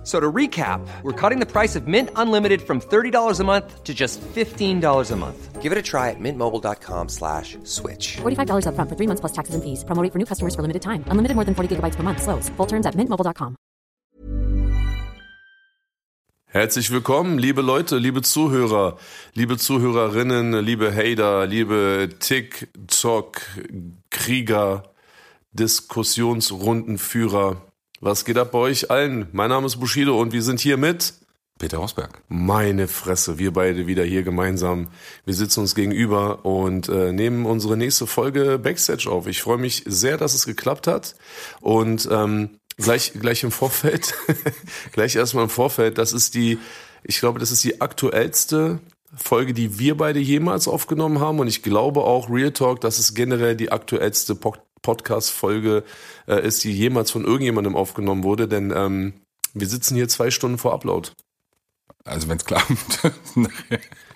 F- So to recap, we're cutting the price of Mint Unlimited from $30 a month to just $15 a month. Give it a try at mintmobile.com slash switch. $45 upfront for three months plus taxes and fees. Promo rate for new customers for limited time. Unlimited more than 40 gigabytes per month. Slows. Full terms at mintmobile.com. Herzlich willkommen, liebe Leute, liebe Zuhörer, liebe Zuhörerinnen, liebe Hater, liebe TikTok-Krieger, Diskussionsrundenführer. Was geht ab bei euch allen? Mein Name ist Bushido und wir sind hier mit Peter Rosberg. meine Fresse, wir beide wieder hier gemeinsam. Wir sitzen uns gegenüber und äh, nehmen unsere nächste Folge Backstage auf. Ich freue mich sehr, dass es geklappt hat. Und ähm, gleich, gleich im Vorfeld, gleich erstmal im Vorfeld, das ist die, ich glaube, das ist die aktuellste Folge, die wir beide jemals aufgenommen haben. Und ich glaube auch Real Talk, dass es generell die aktuellste Podcast-Folge äh, ist, die jemals von irgendjemandem aufgenommen wurde. Denn ähm, wir sitzen hier zwei Stunden vor Upload. Also wenn es klappt.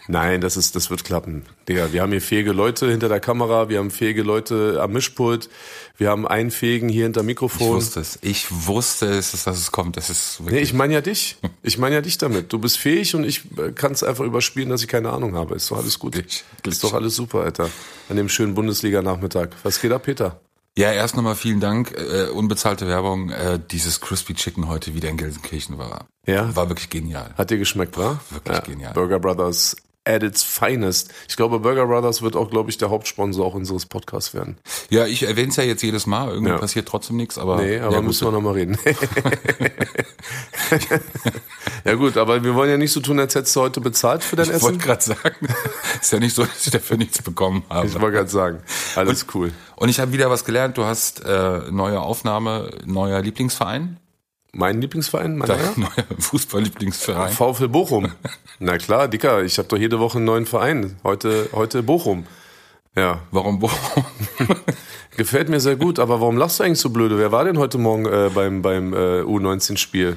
Nein, das ist, das wird klappen. Digga, wir haben hier fähige Leute hinter der Kamera, wir haben fähige Leute am Mischpult, wir haben einen fähigen hier hinter ich Mikrofon. wusste es. Ich wusste es, dass es kommt. Das ist Nee, ich meine ja dich. Ich meine ja dich damit. Du bist fähig und ich kann es einfach überspielen, dass ich keine Ahnung habe. Ist doch alles gut. Glitch, Ist doch alles super, Alter. An dem schönen Bundesliga-Nachmittag. Was geht ab, Peter? Ja, erst nochmal vielen Dank. Äh, unbezahlte Werbung. Äh, dieses Crispy Chicken heute wieder in Gelsenkirchen war. Ja? War wirklich genial. Hat dir geschmeckt, wa? Wirklich genial. Burger Brothers at its finest. Ich glaube, Burger Brothers wird auch, glaube ich, der Hauptsponsor auch unseres Podcasts werden. Ja, ich erwähne es ja jetzt jedes Mal. Irgendwie Ja. passiert trotzdem nichts. Aber, Nee, aber ja, gut. müssen wir noch mal reden. ja gut, aber wir wollen ja nicht so tun, als hättest du heute bezahlt für dein Ich wollte Essen. gerade sagen, ist ja nicht so, dass ich dafür nichts bekommen habe. Ich wollte gerade sagen, alles cool. Und ich habe wieder was gelernt. Du hast äh, neue Aufnahme, neuer Lieblingsverein. Mein Lieblingsverein, mein Fußball-Lieblingsverein. VfL Bochum. Na klar, Dicker, ich habe doch jede Woche einen neuen Verein. Heute, heute Bochum. Ja, Warum Bochum? gefällt mir sehr gut. Aber warum lachst du eigentlich so blöde? Wer war denn heute Morgen äh, beim, beim äh, U19-Spiel?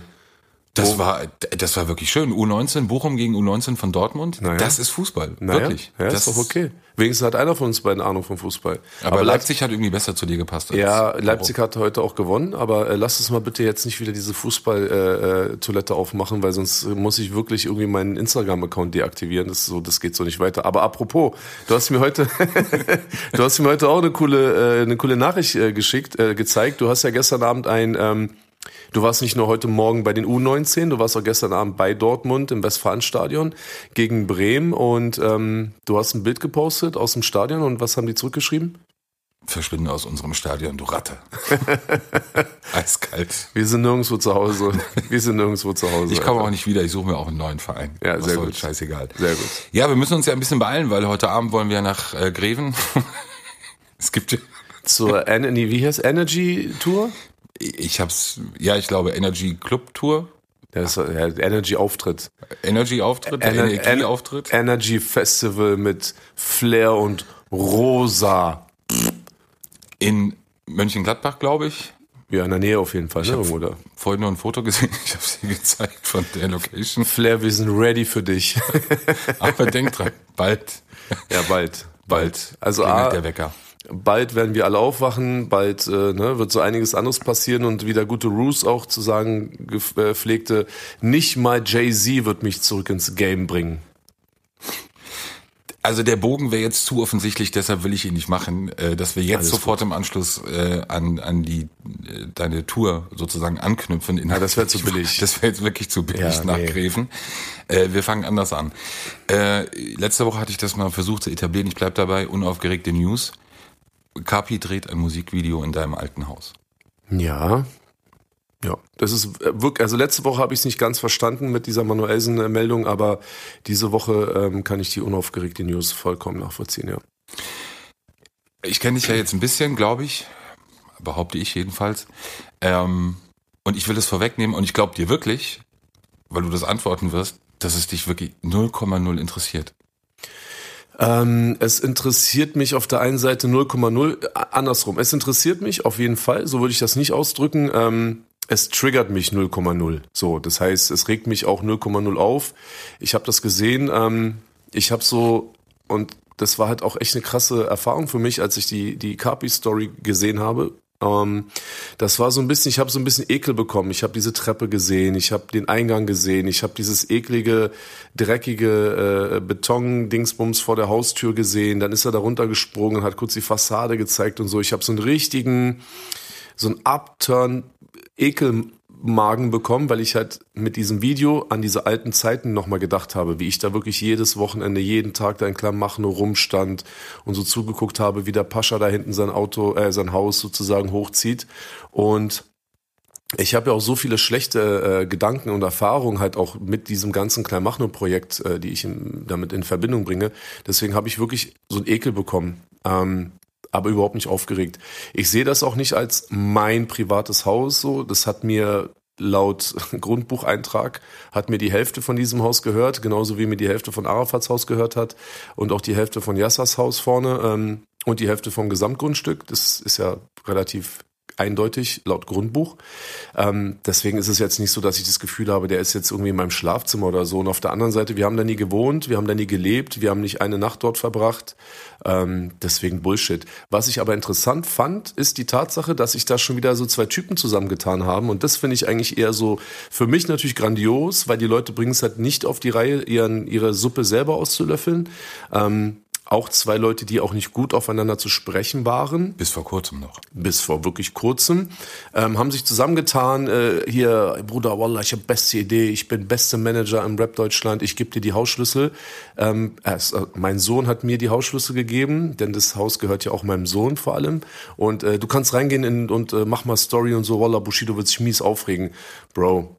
Das war, das war wirklich schön. U19, Bochum gegen U19 von Dortmund. Naja. Das ist Fußball. Naja, Wirklich. Ja, das ist doch okay. Wenigstens hat einer von uns beiden Ahnung vom Fußball. Aber, Leipzig hat irgendwie besser zu dir gepasst. als Ja. Leipzig hat heute auch gewonnen, aber äh, lass uns mal bitte jetzt nicht wieder diese Fußball-Toilette äh, Toilette aufmachen, weil sonst muss ich wirklich irgendwie meinen Instagram-Account deaktivieren. Das ist so, das geht so nicht weiter. Aber apropos, du hast mir heute, du hast mir heute auch eine coole, äh, eine coole Nachricht äh, geschickt, äh, gezeigt. Du hast ja gestern Abend ein, ähm, du warst nicht nur heute Morgen bei den U19, du warst auch gestern Abend bei Dortmund im Westfalenstadion gegen Bremen und ähm, du hast ein Bild gepostet aus dem Stadion und was haben die zurückgeschrieben? Verschwinde aus unserem Stadion, du Ratte. Eiskalt. Wir sind nirgendwo zu Hause. Wir sind nirgendwo zu Hause. Ich komme auch nicht wieder, ich suche mir auch einen neuen Verein. Ja, Was sehr soll's, gut. Scheißegal. Sehr gut. Ja, wir müssen uns ja ein bisschen beeilen, weil heute Abend wollen wir nach äh, Greven. es gibt, Zur En nee, wie heißt Energy Tour? Ich hab's, ja, ich glaube Energy Club Tour, Das ist ja, Energy Auftritt. Energy Auftritt, Ener- Energie Auftritt. Energy Festival mit Flair und Rosa. In Mönchengladbach, glaube ich. Ja, in der Nähe auf jeden Fall, ne? Irgendwo da. Vorhin nur ein Foto gesehen, ich habe sie gezeigt von der Location. Flair, wir sind ready für dich. Aber denk dran, bald, ja, bald. Bald. Also A, der Wecker. Bald werden wir alle aufwachen, bald äh, ne, wird so einiges anderes passieren und wieder gute Roos auch zu sagen äh, pflegte, nicht mal Jay-Z wird mich zurück ins Game bringen. Also der Bogen wäre jetzt zu offensichtlich, deshalb will ich ihn nicht machen, äh, dass wir jetzt Alles sofort im Anschluss äh, an, an die äh, deine Tour sozusagen anknüpfen. Ja, das wär zu billig. Das wäre jetzt wirklich zu billig Ja, nach nee. Greven. Äh, wir fangen anders an. Äh, letzte Woche hatte ich das mal versucht zu etablieren. Ich bleib dabei, unaufgeregte News. Kapi dreht ein Musikvideo in deinem alten Haus. Ja. Ja, das ist äh, wirklich, also letzte Woche habe ich es nicht ganz verstanden mit dieser Manuelsen-Meldung, aber diese Woche ähm, kann ich die unaufgeregte News vollkommen nachvollziehen, ja. Ich kenne dich ja jetzt ein bisschen, glaube ich, behaupte ich jedenfalls. Ähm, und ich will es vorwegnehmen und ich glaube dir wirklich, weil du das antworten wirst, dass es dich wirklich 0,0 interessiert. Ähm, es interessiert mich auf der einen Seite 0,0, äh, andersrum. Es interessiert mich auf jeden Fall, so würde ich das nicht ausdrücken. Ähm, es triggert mich 0,0. So, das heißt, es regt mich auch 0,0 auf. Ich habe das gesehen. Ähm, ich habe so und das war halt auch echt eine krasse Erfahrung für mich, als ich die die Carpi Story gesehen habe. Ähm, das war so ein bisschen, ich habe so ein bisschen Ekel bekommen. Ich habe diese Treppe gesehen, ich habe den Eingang gesehen, ich habe dieses eklige, dreckige äh, Beton-Dingsbums vor der Haustür gesehen. Dann ist er da runtergesprungen hat kurz die Fassade gezeigt und so. Ich habe so einen richtigen, so einen Upturn Ekelmagen bekommen, weil ich halt mit diesem Video an diese alten Zeiten nochmal gedacht habe, wie ich da wirklich jedes Wochenende, jeden Tag da in Klamachno rumstand und so zugeguckt habe, wie der Pascha da hinten sein Auto, äh, sein Haus sozusagen hochzieht. Und ich habe ja auch so viele schlechte äh, Gedanken und Erfahrungen halt auch mit diesem ganzen Kleinmachno-Projekt, äh, die ich in, damit in Verbindung bringe. Deswegen habe ich wirklich so einen Ekel bekommen. Ähm, aber überhaupt nicht aufgeregt. Ich sehe das auch nicht als mein privates Haus so. Das hat mir laut Grundbucheintrag hat mir die Hälfte von diesem Haus gehört, genauso wie mir die Hälfte von Arafats Haus gehört hat und auch die Hälfte von Yassas Haus vorne ähm, und die Hälfte vom Gesamtgrundstück. Das ist ja relativ eindeutig laut Grundbuch. Ähm, deswegen ist es jetzt nicht so, dass ich das Gefühl habe, der ist jetzt irgendwie in meinem Schlafzimmer oder so. Und auf der anderen Seite, wir haben da nie gewohnt, wir haben da nie gelebt, wir haben nicht eine Nacht dort verbracht. Ähm, deswegen Bullshit. Was ich aber interessant fand, ist die Tatsache, dass sich da schon wieder so zwei Typen zusammengetan haben. Und das finde ich eigentlich eher so für mich natürlich grandios, weil die Leute bringen es halt nicht auf die Reihe, ihren, ihre Suppe selber auszulöffeln. Ähm, auch zwei Leute, die auch nicht gut aufeinander zu sprechen waren. Bis vor kurzem noch. Bis vor wirklich kurzem. Ähm, haben sich zusammengetan, äh, hier, Bruder, Wallah, ich habe beste Idee, ich bin beste Manager im Rap Deutschland, ich gebe dir die Hausschlüssel. Ähm, äh, mein Sohn hat mir die Hausschlüssel gegeben, denn das Haus gehört ja auch meinem Sohn vor allem. Und äh, du kannst reingehen in, und äh, mach mal Story und so, Wallah, Bushido wird sich mies aufregen. Bro,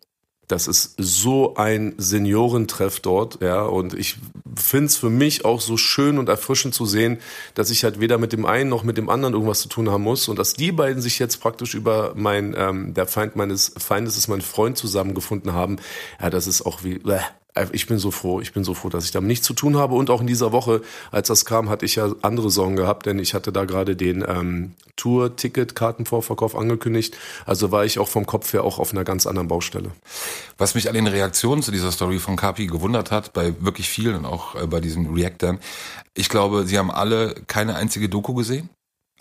das ist so ein Seniorentreff dort, ja, und ich find's für mich auch so schön und erfrischend zu sehen, dass ich halt weder mit dem einen noch mit dem anderen irgendwas zu tun haben muss und dass die beiden sich jetzt praktisch über mein, ähm, der Feind meines Feindes ist mein Freund zusammengefunden haben. Ja, das ist auch wie, äh, ich bin so froh, ich bin so froh, dass ich damit nichts zu tun habe. Und auch in dieser Woche, als das kam, hatte ich ja andere Sorgen gehabt, denn ich hatte da gerade den ähm, Tour-Ticket-Kartenvorverkauf angekündigt. Also war ich auch vom Kopf her auch auf einer ganz anderen Baustelle. Was mich an den Reaktionen zu dieser Story von Kapi gewundert hat, bei wirklich vielen und auch äh, bei diesen Reactern, ich glaube, sie haben alle keine einzige Doku gesehen.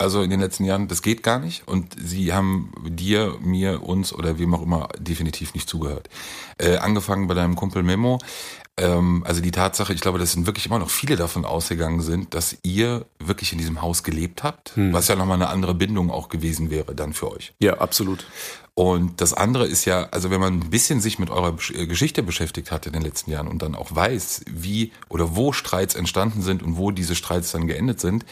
Also in den letzten Jahren, das geht gar nicht. Und sie haben dir, mir, uns oder wem auch immer definitiv nicht zugehört. Äh, angefangen bei deinem Kumpel Memo. Ähm, also die Tatsache, ich glaube, dass sind wirklich immer noch viele davon ausgegangen sind, dass ihr wirklich in diesem Haus gelebt habt, hm. was ja nochmal eine andere Bindung auch gewesen wäre dann für euch. Ja, absolut. Und das andere ist ja, also wenn man ein bisschen sich mit eurer äh, Geschichte beschäftigt hat in den letzten Jahren und dann auch weiß, wie oder wo Streits entstanden sind und wo diese Streits dann geendet sind,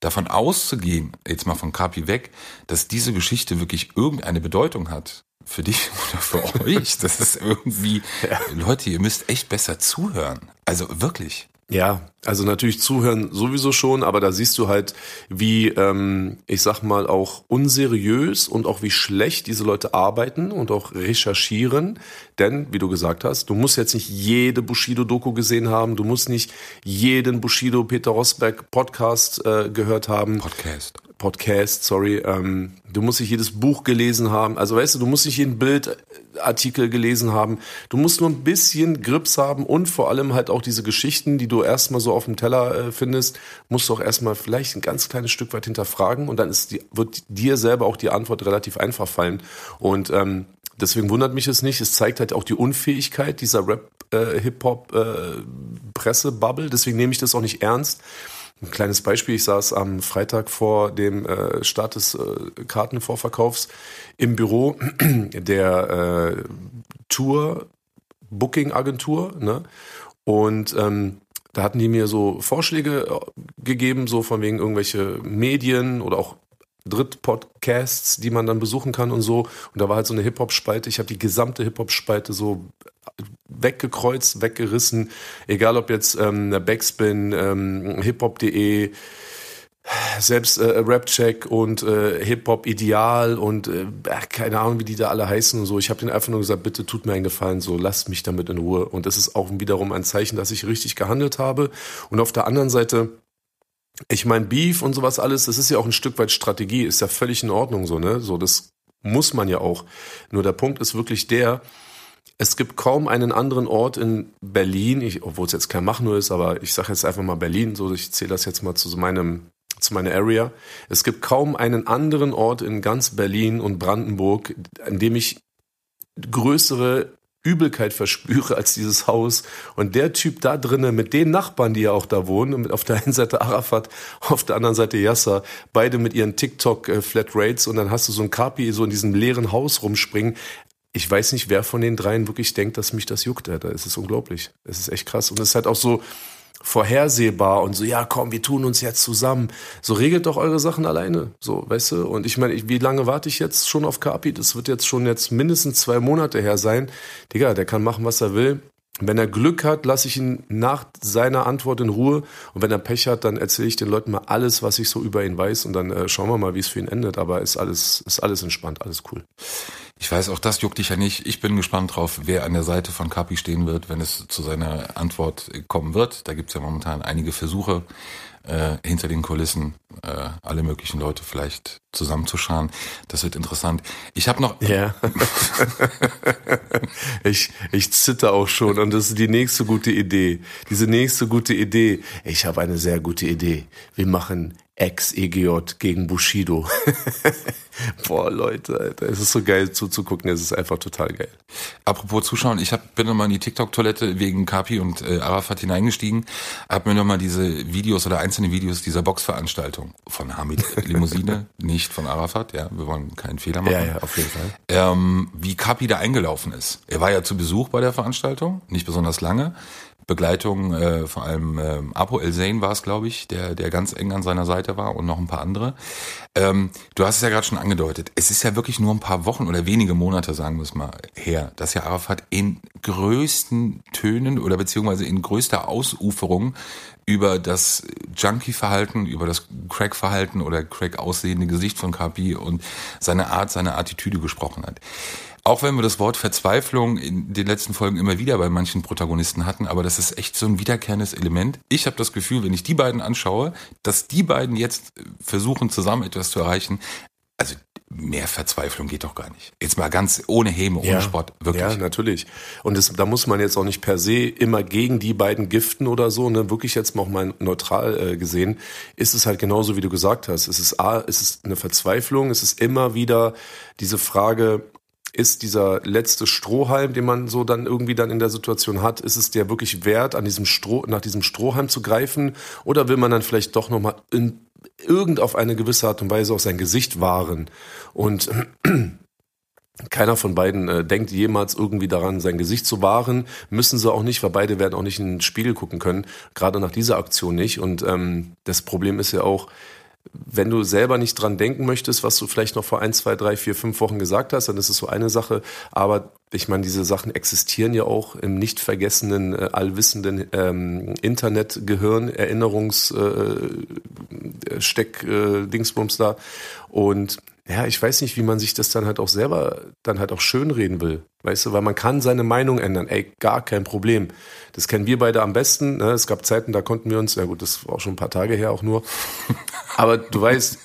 davon auszugehen, jetzt mal von Kapi weg, dass diese Geschichte wirklich irgendeine Bedeutung hat für dich oder für euch, das ist irgendwie, ja. Leute, ihr müsst echt besser zuhören. Also wirklich. Ja, also natürlich zuhören sowieso schon, aber da siehst du halt, wie, ähm, ich sag mal, auch unseriös und auch wie schlecht diese Leute arbeiten und auch recherchieren. Denn, wie du gesagt hast, du musst jetzt nicht jede Bushido-Doku gesehen haben, du musst nicht jeden Bushido-Peter Rosberg Podcast äh, gehört haben. Podcast. Podcast, sorry. Ähm, du musst nicht jedes Buch gelesen haben. Also weißt du, du musst nicht jeden Bildartikel gelesen haben. Du musst nur ein bisschen Grips haben und vor allem halt auch diese Geschichten, die du erstmal so auf dem Teller äh, findest, musst du auch erstmal vielleicht ein ganz kleines Stück weit hinterfragen und dann ist die, wird dir selber auch die Antwort relativ einfach fallen. Und ähm, deswegen wundert mich es nicht. Es zeigt halt auch die Unfähigkeit dieser Rap-Hip-Hop-Presse-Bubble. Äh, deswegen nehme ich das auch nicht ernst. Ein kleines Beispiel, ich saß am Freitag vor dem äh, Start des äh, Kartenvorverkaufs im Büro der äh, Tour Booking Agentur, ne? Und ähm, da hatten die mir so Vorschläge äh, gegeben, so von wegen irgendwelche Medien oder auch Drittpodcasts, die man dann besuchen kann und so. Und da war halt so eine Hip-Hop-Spalte. Ich habe die gesamte Hip-Hop-Spalte so weggekreuzt, weggerissen. Egal ob jetzt ähm, Backspin, ähm, hiphop.de, selbst äh, Rapcheck und äh, Hip-Hop Ideal und äh, keine Ahnung, wie die da alle heißen und so. Ich habe denen einfach nur gesagt, bitte tut mir einen Gefallen, so lasst mich damit in Ruhe. Und das ist auch wiederum ein Zeichen, dass ich richtig gehandelt habe. Und auf der anderen Seite, ich mein Beef und sowas alles, das ist ja auch ein Stück weit Strategie, ist ja völlig in Ordnung so, ne? So, das muss man ja auch. Nur der Punkt ist wirklich der, es gibt kaum einen anderen Ort in Berlin, obwohl es jetzt kein Mach nur ist, aber ich sage jetzt einfach mal Berlin, so ich zähle das jetzt mal zu meinem zu meiner Area. Es gibt kaum einen anderen Ort in ganz Berlin und Brandenburg, an dem ich größere Übelkeit verspüre als dieses Haus. Und der Typ da drinnen mit den Nachbarn, die ja auch da wohnen, auf der einen Seite Arafat, auf der anderen Seite Yasser, beide mit ihren TikTok-Flatrates und dann hast du so ein Kapi so in diesem leeren Haus rumspringen. Ich weiß nicht, wer von den dreien wirklich denkt, dass mich das juckt, Alter. Es ist unglaublich. Es ist echt krass. Und es ist halt auch so, vorhersehbar und so, ja, komm, wir tun uns jetzt zusammen. So regelt doch eure Sachen alleine, so, weißt du? Und ich meine, wie lange warte ich jetzt schon auf Kapi? Das wird jetzt schon jetzt mindestens zwei Monate her sein. Digga, der kann machen, was er will. Wenn er Glück hat, lasse ich ihn nach seiner Antwort in Ruhe. Und wenn er Pech hat, dann erzähle ich den Leuten mal alles, was ich so über ihn weiß. Und dann äh, schauen wir mal, wie es für ihn endet. Aber ist alles, ist alles entspannt, alles cool. Ich weiß, auch das juckt dich ja nicht. Ich bin gespannt drauf, wer an der Seite von Kapi stehen wird, wenn es zu seiner Antwort kommen wird. Da gibt es ja momentan einige Versuche, äh, hinter den Kulissen äh, alle möglichen Leute vielleicht zusammenzuscharen. Das wird interessant. Ich habe noch. Ja. ich, ich zitter auch schon und das ist die nächste gute Idee. Diese nächste gute Idee. Ich habe eine sehr gute Idee. Wir machen Ex-EGJ gegen Bushido. Boah, Leute, Alter, es ist so geil zuzugucken, es ist einfach total geil. Apropos Zuschauen, ich hab, bin nochmal in die TikTok-Toilette wegen Kapi und äh, Arafat hineingestiegen, hab mir nochmal diese Videos oder einzelne Videos dieser Boxveranstaltung von Hamid Limousine, nicht von Arafat, ja, wir wollen keinen Fehler machen. Ja, ja, auf jeden Fall. Ähm, wie Kapi da eingelaufen ist. Er war ja zu Besuch bei der Veranstaltung, nicht besonders lange. Begleitung, äh, vor allem äh, Apo El Zain war es, glaube ich, der, der ganz eng an seiner Seite war und noch ein paar andere. Ähm, du hast es ja gerade schon angedeutet. Es ist ja wirklich nur ein paar Wochen oder wenige Monate, sagen wir es mal, her, dass ja Arafat in größten Tönen oder beziehungsweise in größter Ausuferung über das Junkie-Verhalten, über das Crack-Verhalten oder Crack-aussehende Gesicht von KP und seine Art, seine Attitüde gesprochen hat auch wenn wir das Wort Verzweiflung in den letzten Folgen immer wieder bei manchen Protagonisten hatten, aber das ist echt so ein wiederkehrendes Element. Ich habe das Gefühl, wenn ich die beiden anschaue, dass die beiden jetzt versuchen, zusammen etwas zu erreichen. Also mehr Verzweiflung geht doch gar nicht. Jetzt mal ganz ohne Häme, ohne ja, Sport, wirklich. Ja, natürlich. Und das, da muss man jetzt auch nicht per se immer gegen die beiden giften oder so, ne? Wirklich jetzt mal auch mal neutral äh, gesehen, ist es halt genauso, wie du gesagt hast. Es ist A, es ist eine Verzweiflung, es ist immer wieder diese Frage, ist dieser letzte Strohhalm, den man so dann irgendwie dann in der Situation hat, ist es der wirklich wert, an diesem Stroh, nach diesem Strohhalm zu greifen? Oder will man dann vielleicht doch nochmal in irgend auf eine gewisse Art und Weise auch sein Gesicht wahren? Und keiner von beiden äh, denkt jemals irgendwie daran, sein Gesicht zu wahren. Müssen sie auch nicht, weil beide werden auch nicht in den Spiegel gucken können. Gerade nach dieser Aktion nicht. Und ähm, das Problem ist ja auch, wenn du selber nicht dran denken möchtest, was du vielleicht noch vor ein, zwei, drei, vier, fünf Wochen gesagt hast, dann ist es so eine Sache. Aber ich meine, diese Sachen existieren ja auch im nicht vergessenen, äh, allwissenden ähm, Internetgehirn, Erinnerungssteck, äh, äh, Dingsbums da. Und ja, ich weiß nicht, wie man sich das dann halt auch selber dann halt auch schönreden will. Weißt du, weil man kann seine Meinung ändern. Ey, gar kein Problem. Das kennen wir beide am besten. Ne? Es gab Zeiten, da konnten wir uns, ja gut, das war auch schon ein paar Tage her auch nur. Aber du weißt,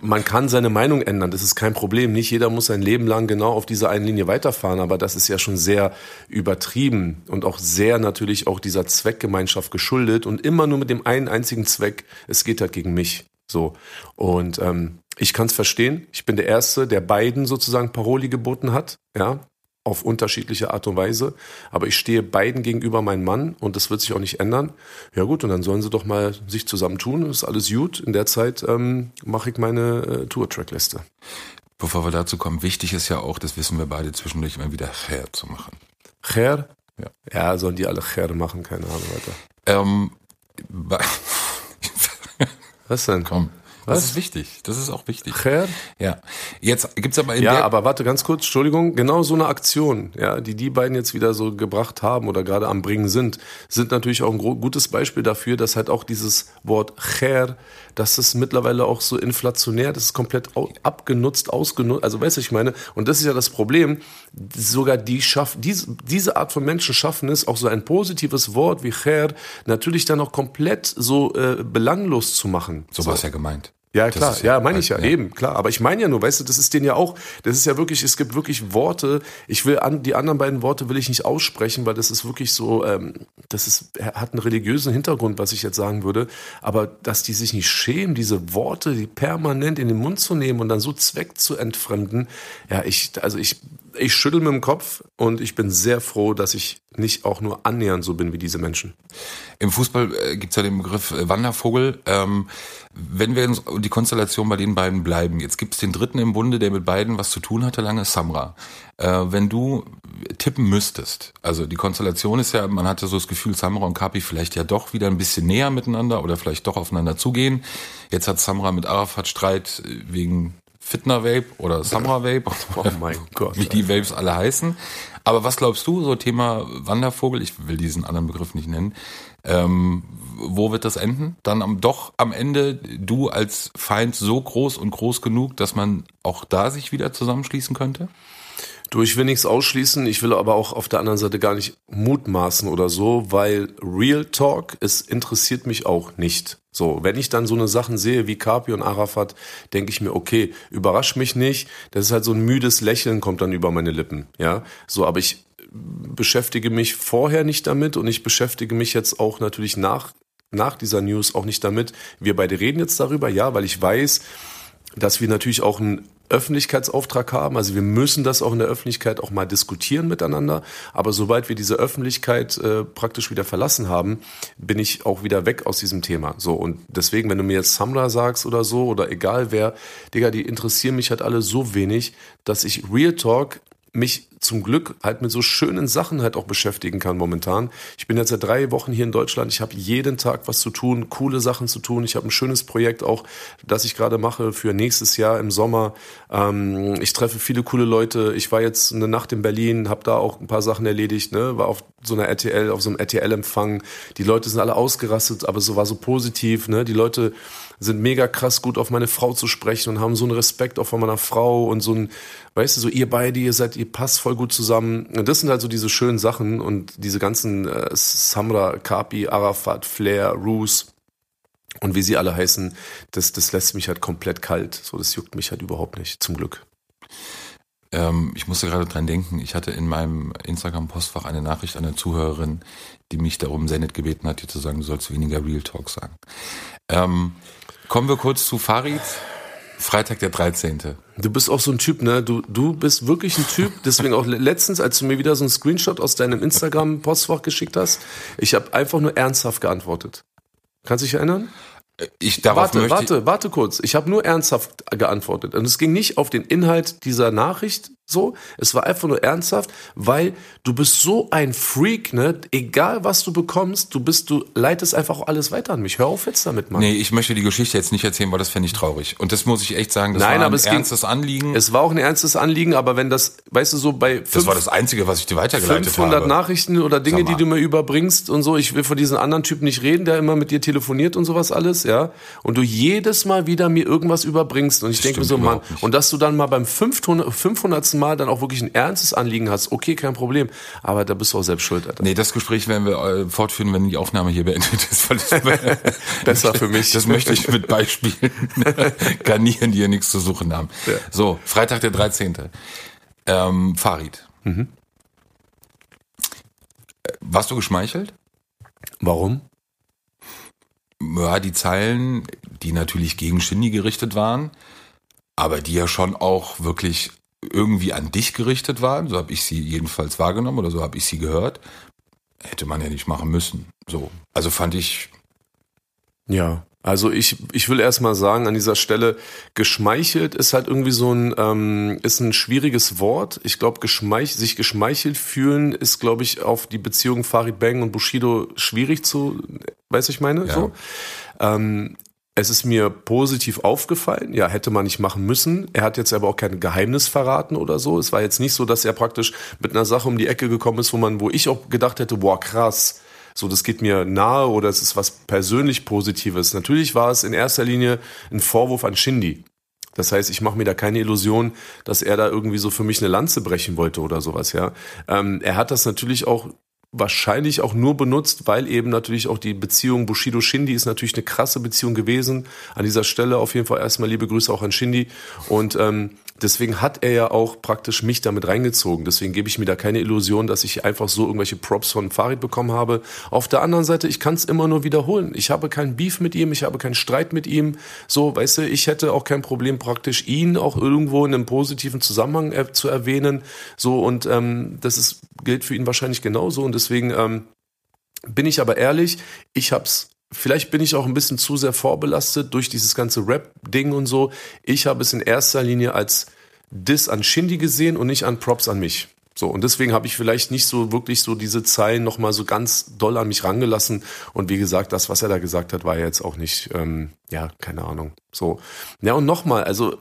man kann seine Meinung ändern. Das ist kein Problem. Nicht jeder muss sein Leben lang genau auf dieser einen Linie weiterfahren. Aber das ist ja schon sehr übertrieben und auch sehr natürlich auch dieser Zweckgemeinschaft geschuldet und immer nur mit dem einen einzigen Zweck. Es geht halt gegen mich. So. Und ähm, ich kann es verstehen. Ich bin der Erste, der beiden sozusagen Paroli geboten hat, ja, auf unterschiedliche Art und Weise. Aber ich stehe beiden gegenüber mein Mann und das wird sich auch nicht ändern. Ja gut, und dann sollen sie doch mal sich zusammentun. Das ist alles gut. In der Zeit ähm, mache ich meine äh, Tour-Trackliste. Bevor wir dazu kommen, wichtig ist ja auch, das wissen wir beide zwischendurch immer wieder Cher zu machen. Cher? Ja. Ja, sollen die alle Cher machen, keine Ahnung weiter. Ähm, Was denn? komm, Was? das ist wichtig. Das ist auch wichtig. Cher? Ja. Jetzt gibt's aber in Ja, der aber warte ganz kurz, Entschuldigung, genau so eine Aktion, ja, die die beiden jetzt wieder so gebracht haben oder gerade am Bringen sind, sind natürlich auch ein gutes Beispiel dafür, dass halt auch dieses Wort Cher, dass es mittlerweile auch so inflationär, das ist komplett abgenutzt, ausgenutzt, also weißt du, ich meine, und das ist ja das Problem, sogar die schaffen, diese, diese Art von Menschen schaffen es, auch so ein positives Wort wie Cher natürlich dann auch komplett so äh, belanglos zu machen. so war es ja gemeint. Ja, klar, ja, ja- meine ich ja, ja. eben, klar. Aber ich meine ja nur, weißt du, das ist denen ja auch, das ist ja wirklich, es gibt wirklich Worte, ich will an, die anderen beiden Worte will ich nicht aussprechen, weil das ist wirklich so, ähm, das ist, hat einen religiösen Hintergrund, was ich jetzt sagen würde. Aber dass die sich nicht schämen, diese Worte, die permanent in den Mund zu nehmen und dann so Zweck zu entfremden, ja, ich, also ich, ich schüttel mit dem Kopf und ich bin sehr froh, dass ich nicht auch nur annähernd so bin wie diese Menschen. Im Fußball äh, gibt's ja den Begriff äh, Wandervogel. Ähm, wenn wir uns die Konstellation bei den beiden bleiben, jetzt gibt's den dritten im Bunde, der mit beiden was zu tun hatte, lange Samra. Äh, wenn du tippen müsstest, also die Konstellation ist ja, man hatte so das Gefühl, Samra und Kapi vielleicht ja doch wieder ein bisschen näher miteinander oder vielleicht doch aufeinander zugehen. Jetzt hat Samra mit Arafat Streit äh, wegen Fitner Vape oder Samra Vape, Oh mein Gott, wie die Vapes alle heißen. Aber was glaubst du, so Thema Wandervogel, ich will diesen anderen Begriff nicht nennen, ähm, wo wird das enden? Dann am, doch am Ende du als Feind so groß und groß genug, dass man auch da sich wieder zusammenschließen könnte? Du, ich will nichts ausschließen, ich will aber auch auf der anderen Seite gar nicht mutmaßen oder so, weil Real Talk, es interessiert mich auch nicht. So, wenn ich dann so eine Sachen sehe wie Kapi und Arafat, denke ich mir, okay, überrasch mich nicht. Das ist halt so ein müdes Lächeln kommt dann über meine Lippen, ja. So, aber ich beschäftige mich vorher nicht damit und ich beschäftige mich jetzt auch natürlich nach nach dieser News auch nicht damit. Wir beide reden jetzt darüber, ja, weil ich weiß, dass wir natürlich auch einen Öffentlichkeitsauftrag haben. Also wir müssen das auch in der Öffentlichkeit auch mal diskutieren miteinander. Aber sobald wir diese Öffentlichkeit äh, praktisch wieder verlassen haben, bin ich auch wieder weg aus diesem Thema. So und deswegen, wenn du mir jetzt Samra sagst oder so oder egal wer, Digga, die interessieren mich halt alle so wenig, dass ich Real Talk mich zum Glück halt mit so schönen Sachen halt auch beschäftigen kann momentan. Ich bin jetzt seit drei Wochen hier in Deutschland. Ich habe jeden Tag was zu tun, coole Sachen zu tun. Ich habe ein schönes Projekt auch, das ich gerade mache für nächstes Jahr im Sommer. Ähm, ich treffe viele coole Leute. Ich war jetzt eine Nacht in Berlin, habe da auch ein paar Sachen erledigt. Ne, war auf so einer RTL, auf so einem RTL-Empfang. Die Leute sind alle ausgerastet, aber so war so positiv. Ne, die Leute sind mega krass gut auf meine Frau zu sprechen und haben so einen Respekt auch von meiner Frau und so ein, weißt du, so ihr beide, ihr seid, ihr passt voll gut zusammen. Und das sind halt so diese schönen Sachen und diese ganzen äh, Samra, Kapi, Arafat, Flair, Roos und wie sie alle heißen, das, das lässt mich halt komplett kalt. So, das juckt mich halt überhaupt nicht, zum Glück. Ähm, ich musste gerade dran denken, ich hatte in meinem Instagram-Postfach eine Nachricht an eine Zuhörerin, die mich darum sehr nett gebeten hat, dir zu sagen, du sollst weniger Real Talk sagen. Ähm, kommen wir kurz zu Farid. Freitag der 13. Du bist auch so ein Typ, ne? Du, du bist wirklich ein Typ. Deswegen auch le- letztens, als du mir wieder so einen Screenshot aus deinem Instagram-Postfach geschickt hast, ich habe einfach nur ernsthaft geantwortet. Kannst du dich erinnern? Ich darauf Warte, möchte warte, warte kurz. Ich habe nur ernsthaft geantwortet. Und es ging nicht auf den Inhalt dieser Nachricht so. Es war einfach nur ernsthaft, weil du bist so ein Freak, ne? Egal was du bekommst, du bist, du leitest einfach auch alles weiter an mich. Hör auf jetzt damit, Mann. Nee, ich möchte die Geschichte jetzt nicht erzählen, weil das fände ich traurig. Und das muss ich echt sagen, das Nein, war ein es ging- ernstes Anliegen. Es war auch ein ernstes Anliegen, aber wenn das, weißt du, so bei das fünf- war das Einzige, was ich dir weitergeleitet 500 habe. Nachrichten oder Dinge, die du mir überbringst und so. Ich will von diesem anderen Typ nicht reden, der immer mit dir telefoniert und sowas alles, ja. Und du jedes Mal wieder mir irgendwas überbringst und ich denke mir so, Mann, nicht. und dass du dann mal beim 500. 500. Mal dann auch wirklich ein ernstes Anliegen hast, okay, kein Problem. Aber da bist du auch selbst schuld, Alter. Nee, das Gespräch werden wir äh, fortführen, wenn die Aufnahme hier beendet ist. Weil das, Besser für mich. Das möchte ich mit Beispielen garnieren, die ja nichts zu suchen haben. Ja. So, Freitag der 13. Ähm, Farid. Mhm. Äh, Warst du geschmeichelt? Warum? Ja, die Zeilen, die natürlich gegen Shindy gerichtet waren, aber die ja schon auch wirklich irgendwie an dich gerichtet waren, so habe ich sie jedenfalls wahrgenommen oder so habe ich sie gehört, hätte man ja nicht machen müssen. So, also fand ich Ja, also ich, ich will erstmal sagen, an dieser Stelle, geschmeichelt ist halt irgendwie so ein, ähm, ist ein schwieriges Wort. Ich glaube, geschmeich, sich geschmeichelt fühlen ist, glaube ich, auf die Beziehung Farid Bang und Bushido schwierig zu, weißt du, ich meine? Ja. So. Ähm, es ist mir positiv aufgefallen. Ja, hätte man nicht machen müssen. Er hat jetzt aber auch kein Geheimnis verraten oder so. Es war jetzt nicht so, dass er praktisch mit einer Sache um die Ecke gekommen ist, wo man, wo ich auch gedacht hätte, boah, krass. So, das geht mir nahe oder es ist was persönlich Positives. Natürlich war es in erster Linie ein Vorwurf an Shindy. Das heißt, ich mache mir da keine Illusion, dass er da irgendwie so für mich eine Lanze brechen wollte oder sowas, ja. Ähm, er hat das natürlich auch wahrscheinlich auch nur benutzt, weil eben natürlich auch die Beziehung Bushido-Shindy ist natürlich eine krasse Beziehung gewesen. An dieser Stelle auf jeden Fall erstmal liebe Grüße auch an Shindy. Und ähm, deswegen hat er ja auch praktisch mich damit reingezogen. Deswegen gebe ich mir da keine Illusion, dass ich einfach so irgendwelche Props von Farid bekommen habe. Auf der anderen Seite, ich kann es immer nur wiederholen. Ich habe keinen Beef mit ihm, ich habe keinen Streit mit ihm. So, weißt du, ich hätte auch kein Problem praktisch ihn auch irgendwo in einem positiven Zusammenhang zu erwähnen. So und ähm, das ist gilt für ihn wahrscheinlich genauso und deswegen ähm, bin ich aber ehrlich, ich hab's Vielleicht bin ich auch ein bisschen zu sehr vorbelastet durch dieses ganze Rap-Ding und so. Ich habe es in erster Linie als Diss an Shindy gesehen und nicht an Props an mich. So, und deswegen habe ich vielleicht nicht so wirklich so diese Zeilen nochmal so ganz doll an mich rangelassen. Und wie gesagt, das, was er da gesagt hat, war jetzt auch nicht, ähm, ja, keine Ahnung. So. Ja, und nochmal, also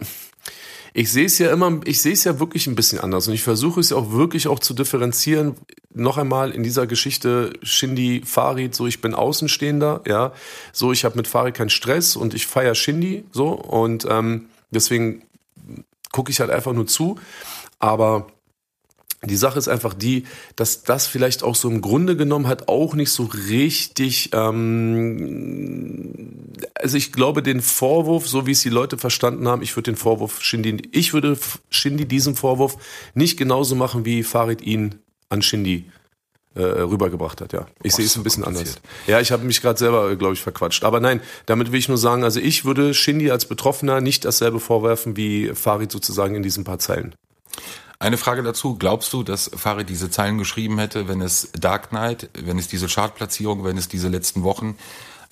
ich sehe es ja immer, ich sehe es ja wirklich ein bisschen anders. Und ich versuche es ja auch wirklich auch zu differenzieren. Noch einmal in dieser Geschichte Shindy, Farid, so ich bin Außenstehender, ja, so ich habe mit Farid keinen Stress und ich feiere Shindy, so. Und ähm, deswegen gucke ich halt einfach nur zu, aber die Sache ist einfach die, dass das vielleicht auch so im Grunde genommen halt auch nicht so richtig, ähm, also ich glaube den Vorwurf, so wie es die Leute verstanden haben, ich würde den Vorwurf Shindy, ich würde Shindy diesen Vorwurf nicht genauso machen, wie Farid ihn an Shindy äh, rübergebracht hat, ja. Ich sehe es ein bisschen anders. Ja, ich habe mich gerade selber, glaube ich, verquatscht. Aber nein, damit will ich nur sagen, also ich würde Shindy als Betroffener nicht dasselbe vorwerfen wie Farid sozusagen in diesen paar Zeilen. Eine Frage dazu. Glaubst du, dass Farid diese Zeilen geschrieben hätte, wenn es Dark Knight, wenn es diese Chartplatzierung, wenn es diese letzten Wochen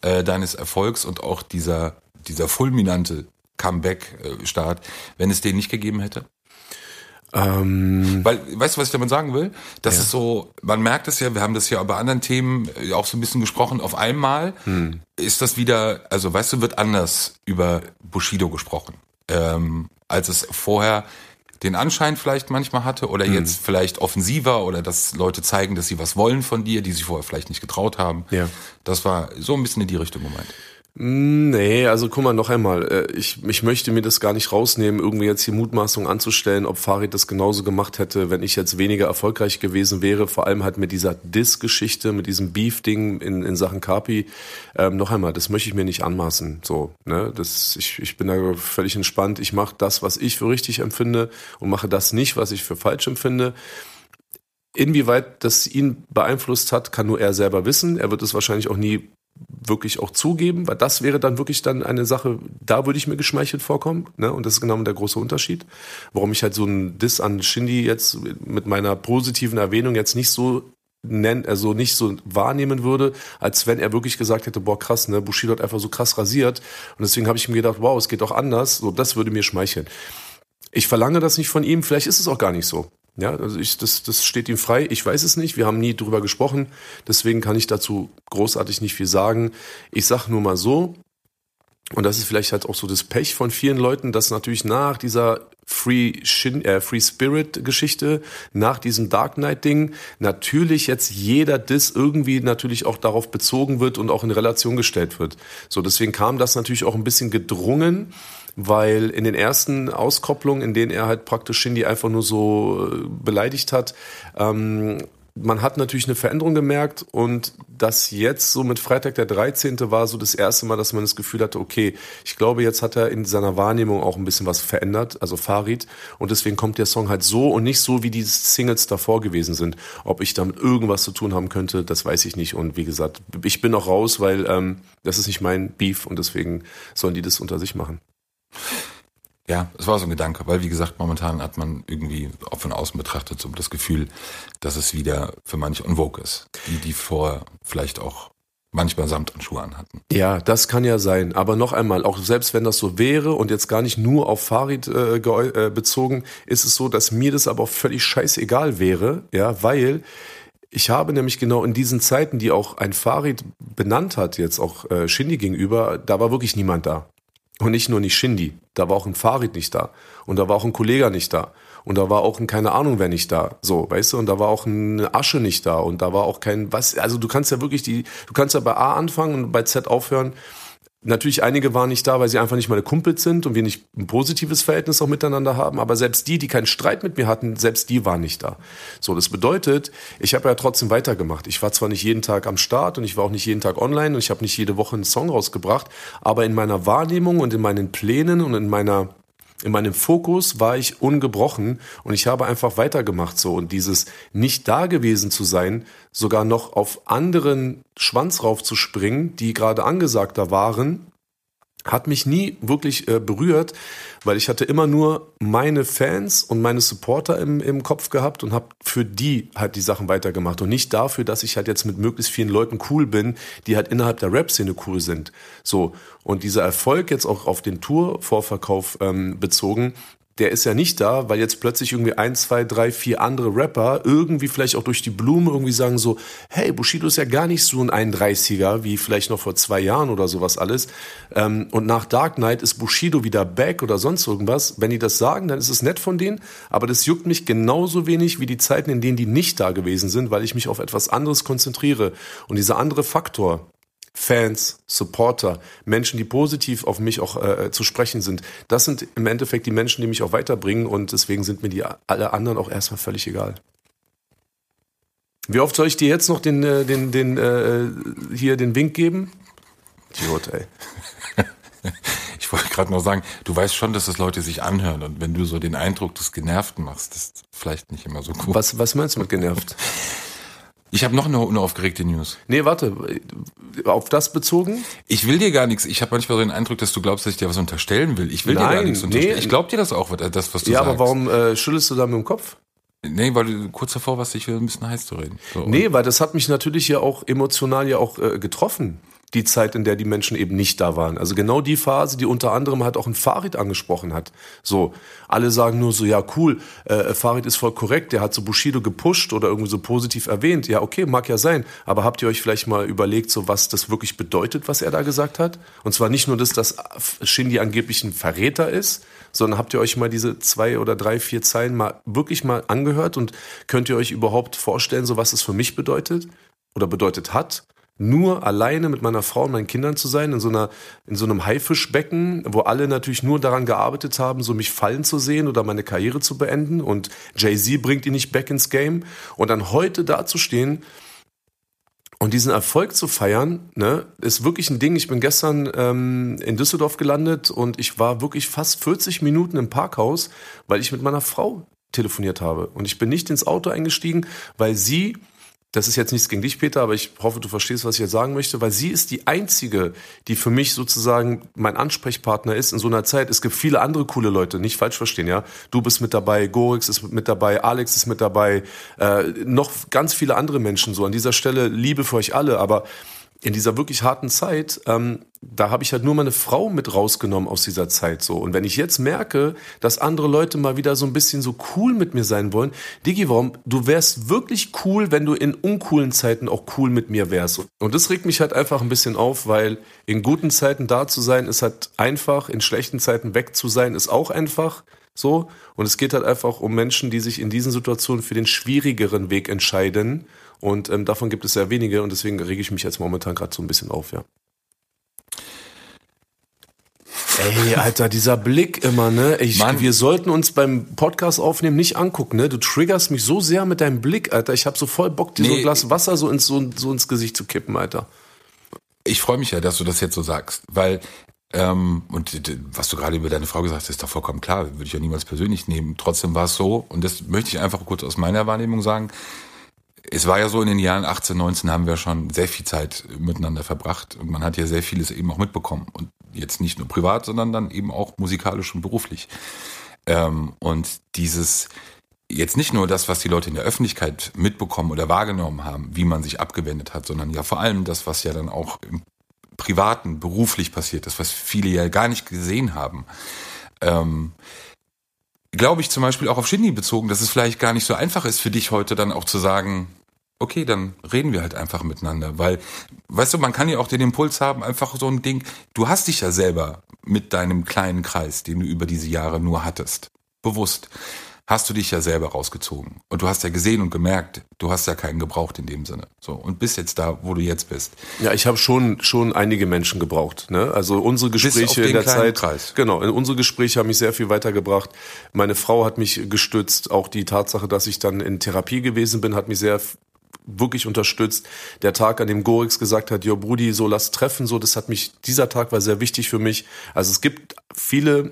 äh, deines Erfolgs und auch dieser, dieser fulminante Comeback-Start, wenn es den nicht gegeben hätte? Ähm, Weil, weißt du, was ich damit sagen will? Das ja. ist so, man merkt es ja, wir haben das ja bei anderen Themen äh, auch so ein bisschen gesprochen, auf einmal hm. ist das wieder, also weißt du, wird anders über Bushido gesprochen, ähm, als es vorher den Anschein vielleicht manchmal hatte oder mhm. jetzt vielleicht offensiver oder dass Leute zeigen, dass sie was wollen von dir, die sich vorher vielleicht nicht getraut haben. Ja. Das war so ein bisschen in die Richtung gemeint. Nee, also guck mal noch einmal, äh, ich, ich möchte mir das gar nicht rausnehmen, irgendwie jetzt die Mutmaßung anzustellen, ob Farid das genauso gemacht hätte, wenn ich jetzt weniger erfolgreich gewesen wäre, vor allem halt mit dieser Diss-Geschichte, mit diesem Beef-Ding in, in Sachen Kapi. Ähm, noch einmal, das möchte ich mir nicht anmaßen. So, ne? Das, ich, ich bin da völlig entspannt. Ich mache das, was ich für richtig empfinde und mache das nicht, was ich für falsch empfinde. Inwieweit das ihn beeinflusst hat, kann nur er selber wissen. Er wird es wahrscheinlich auch nie wirklich auch zugeben, weil das wäre dann wirklich dann eine Sache, da würde ich mir geschmeichelt vorkommen, ne? Und das ist genau der große Unterschied, warum ich halt so ein Diss an Shindy jetzt mit meiner positiven Erwähnung jetzt nicht so nennen, also nicht so wahrnehmen würde, als wenn er wirklich gesagt hätte, boah krass, ne, Bushido hat einfach so krass rasiert und deswegen habe ich mir gedacht, wow, es geht auch anders, so das würde mir schmeicheln. Ich verlange das nicht von ihm, vielleicht ist es auch gar nicht so. Ja, also ich, das, das steht ihm frei. Ich weiß es nicht. Wir haben nie drüber gesprochen. Deswegen kann ich dazu großartig nicht viel sagen. Ich sag nur mal so, und das ist vielleicht halt auch so das Pech von vielen Leuten, dass natürlich nach dieser Free, Shin, äh, Free Spirit Geschichte, nach diesem Dark Knight Ding, natürlich jetzt jeder Diss irgendwie natürlich auch darauf bezogen wird und auch in Relation gestellt wird. So, deswegen kam das natürlich auch ein bisschen gedrungen weil in den ersten Auskopplungen, in denen er halt praktisch Shindy einfach nur so äh, beleidigt hat, ähm, man hat natürlich eine Veränderung gemerkt und das jetzt so mit Freitag der 13. war so das erste Mal, dass man das Gefühl hatte, okay, ich glaube, jetzt hat er in seiner Wahrnehmung auch ein bisschen was verändert, also Farid und deswegen kommt der Song halt so und nicht so, wie die Singles davor gewesen sind. Ob ich damit irgendwas zu tun haben könnte, das weiß ich nicht und wie gesagt, ich bin auch raus, weil ähm, das ist nicht mein Beef und deswegen sollen die das unter sich machen. Ja, es war so ein Gedanke, weil wie gesagt, momentan hat man irgendwie auch von außen betrachtet so das Gefühl, dass es wieder für manche unvogue ist, die die vorher vielleicht auch manchmal Samt und Schuhe anhatten. Ja, das kann ja sein. Aber noch einmal, auch selbst wenn das so wäre und jetzt gar nicht nur auf Farid äh, äh, bezogen, ist es so, dass mir das aber auch völlig scheißegal wäre, ja, weil ich habe nämlich genau in diesen Zeiten, die auch ein Farid benannt hat, jetzt auch äh, Shindy gegenüber, da war wirklich niemand da. Und nicht nur nicht Shindy, da war auch ein Farid nicht da. Und da war auch ein Kollege nicht da. Und da war auch ein, keine Ahnung, wer nicht da. So, weißt du, und da war auch eine Asche nicht da. Und da war auch kein, was, also du kannst ja wirklich die, du kannst ja bei A anfangen und bei Z aufhören. Natürlich, einige waren nicht da, weil sie einfach nicht meine Kumpels sind und wir nicht ein positives Verhältnis auch miteinander haben. Aber selbst die, die keinen Streit mit mir hatten, selbst die waren nicht da. So, das bedeutet, ich habe ja trotzdem weitergemacht. Ich war zwar nicht jeden Tag am Start und ich war auch nicht jeden Tag online und ich habe nicht jede Woche einen Song rausgebracht, aber in meiner Wahrnehmung und in meinen Plänen und in meiner in meinem Fokus war ich ungebrochen und ich habe einfach weitergemacht so. Und dieses nicht da gewesen zu sein, sogar noch auf anderen Schwanz raufzuspringen, die gerade angesagter waren, hat mich nie wirklich äh, berührt, weil ich hatte immer nur meine Fans und meine Supporter im, im Kopf gehabt und habe für die halt die Sachen weitergemacht und nicht dafür, dass ich halt jetzt mit möglichst vielen Leuten cool bin, die halt innerhalb der Rap-Szene cool sind. So und dieser Erfolg jetzt auch auf den Tour-Vorverkauf ähm, bezogen, der ist ja nicht da, weil jetzt plötzlich irgendwie ein, zwei, drei, vier andere Rapper irgendwie vielleicht auch durch die Blume irgendwie sagen so, hey, Bushido ist ja gar nicht so ein 31er wie vielleicht noch vor zwei Jahren oder sowas alles. Ähm, und nach Dark Knight ist Bushido wieder back oder sonst irgendwas. Wenn die das sagen, dann ist es nett von denen, aber das juckt mich genauso wenig wie die Zeiten, in denen die nicht da gewesen sind, weil ich mich auf etwas anderes konzentriere. Und dieser andere Faktor, Fans, Supporter, Menschen, die positiv auf mich auch äh, zu sprechen sind. Das sind im Endeffekt die Menschen, die mich auch weiterbringen und deswegen sind mir die alle anderen auch erstmal völlig egal. Wie oft soll ich dir jetzt noch den, äh, den, den, äh, hier den Wink geben? Idiot, ey. Ich wollte gerade noch sagen, du weißt schon, dass das Leute sich anhören und wenn du so den Eindruck des Genervten machst, das ist vielleicht nicht immer so cool. Was, was meinst du mit genervt? Ich habe noch eine unaufgeregte News. Nee, warte, auf das bezogen? Ich will dir gar nichts. Ich habe manchmal so den Eindruck, dass du glaubst, dass ich dir was unterstellen will. Ich will dir gar Nein, nichts unterstellen. nee. Ich glaube dir das auch, das, was du Ja, sagst. aber warum äh, schüttelst du da mit dem Kopf? Nee, weil du kurz davor warst, dich wieder ein bisschen heiß zu reden. So, Nee, weil das hat mich natürlich ja auch emotional ja auch äh, getroffen. Die Zeit, in der die Menschen eben nicht da waren. Also genau die Phase, die unter anderem halt auch ein Farid angesprochen hat. So, alle sagen nur so, ja cool, äh, Farid ist voll korrekt, der hat so Bushido gepusht oder irgendwie so positiv erwähnt. Ja, okay, mag ja sein. Aber habt ihr euch vielleicht mal überlegt, so was das wirklich bedeutet, was er da gesagt hat? Und zwar nicht nur, dass das Shindy angeblich ein Verräter ist, sondern habt ihr euch mal diese zwei oder drei, vier Zeilen mal wirklich mal angehört und könnt ihr euch überhaupt vorstellen, so was es für mich bedeutet oder bedeutet hat? Nur alleine mit meiner Frau und meinen Kindern zu sein, in so einer, in so einem Haifischbecken, wo alle natürlich nur daran gearbeitet haben, so mich fallen zu sehen oder meine Karriere zu beenden und Jay-Z bringt ihn nicht back ins Game und dann heute dazustehen und diesen Erfolg zu feiern, ne, ist wirklich ein Ding. Ich bin gestern ähm, in Düsseldorf gelandet und ich war wirklich fast 40 Minuten im Parkhaus, weil ich mit meiner Frau telefoniert habe. Und ich bin nicht ins Auto eingestiegen, weil sie, das ist jetzt nichts gegen dich, Peter, aber ich hoffe, du verstehst, was ich jetzt sagen möchte, weil sie ist die einzige, die für mich sozusagen mein Ansprechpartner ist in so einer Zeit. Es gibt viele andere coole Leute, nicht falsch verstehen, ja. Du bist mit dabei, Gorix ist mit dabei, Alex ist mit dabei, äh, noch ganz viele andere Menschen so. An dieser Stelle Liebe für euch alle, aber in dieser wirklich harten Zeit, ähm, da habe ich halt nur meine Frau mit rausgenommen aus dieser Zeit so. Und wenn ich jetzt merke, dass andere Leute mal wieder so ein bisschen so cool mit mir sein wollen, Digi, warum? Du wärst wirklich cool, wenn du in uncoolen Zeiten auch cool mit mir wärst. Und das regt mich halt einfach ein bisschen auf, weil in guten Zeiten da zu sein ist halt einfach, in schlechten Zeiten weg zu sein ist auch einfach. So. Und es geht halt einfach um Menschen, die sich in diesen Situationen für den schwierigeren Weg entscheiden. Und ähm, davon gibt es sehr wenige und deswegen rege ich mich jetzt momentan gerade so ein bisschen auf, ja. Ey, Alter, dieser Blick immer, ne? Ich, Mann. wir sollten uns beim Podcast aufnehmen nicht angucken, ne? Du triggerst mich so sehr mit deinem Blick, Alter. Ich habe so voll Bock, dir so ein Nee. Glas Wasser so ins, so, so ins Gesicht zu kippen, Alter. Ich freue mich ja, dass du das jetzt so sagst, weil ähm, und was du gerade über deine Frau gesagt hast, ist doch vollkommen klar, würde ich ja niemals persönlich nehmen. Trotzdem war es so, und das möchte ich einfach kurz aus meiner Wahrnehmung sagen. Es war ja so, in den Jahren 18, 19 haben wir schon sehr viel Zeit miteinander verbracht und man hat ja sehr vieles eben auch mitbekommen. Und jetzt nicht nur privat, sondern dann eben auch musikalisch und beruflich. Ähm, und dieses, jetzt nicht nur das, was die Leute in der Öffentlichkeit mitbekommen oder wahrgenommen haben, wie man sich abgewendet hat, sondern ja vor allem das, was ja dann auch im Privaten, beruflich passiert ist, was viele ja gar nicht gesehen haben. Ähm, Glaube ich zum Beispiel auch auf Shindy bezogen, dass es vielleicht gar nicht so einfach ist für dich heute dann auch zu sagen, okay, dann reden wir halt einfach miteinander, weil, weißt du, man kann ja auch den Impuls haben, einfach so ein Ding, du hast dich ja selber mit deinem kleinen Kreis, den du über diese Jahre nur hattest, bewusst, hast du dich ja selber rausgezogen. Und du hast ja gesehen und gemerkt, du hast ja keinen gebraucht in dem Sinne. So, und bist jetzt da, wo du jetzt bist. Ja, ich habe schon schon einige Menschen gebraucht. Ne? Also unsere Gespräche in der Zeit, Kreis. genau, in unsere Gespräche haben mich sehr viel weitergebracht. Meine Frau hat mich gestützt. Auch die Tatsache, dass ich dann in Therapie gewesen bin, hat mich sehr wirklich unterstützt. Der Tag, an dem Gorix gesagt hat, Jo Brudi, so lass treffen, so, das hat mich, dieser Tag war sehr wichtig für mich. Also es gibt viele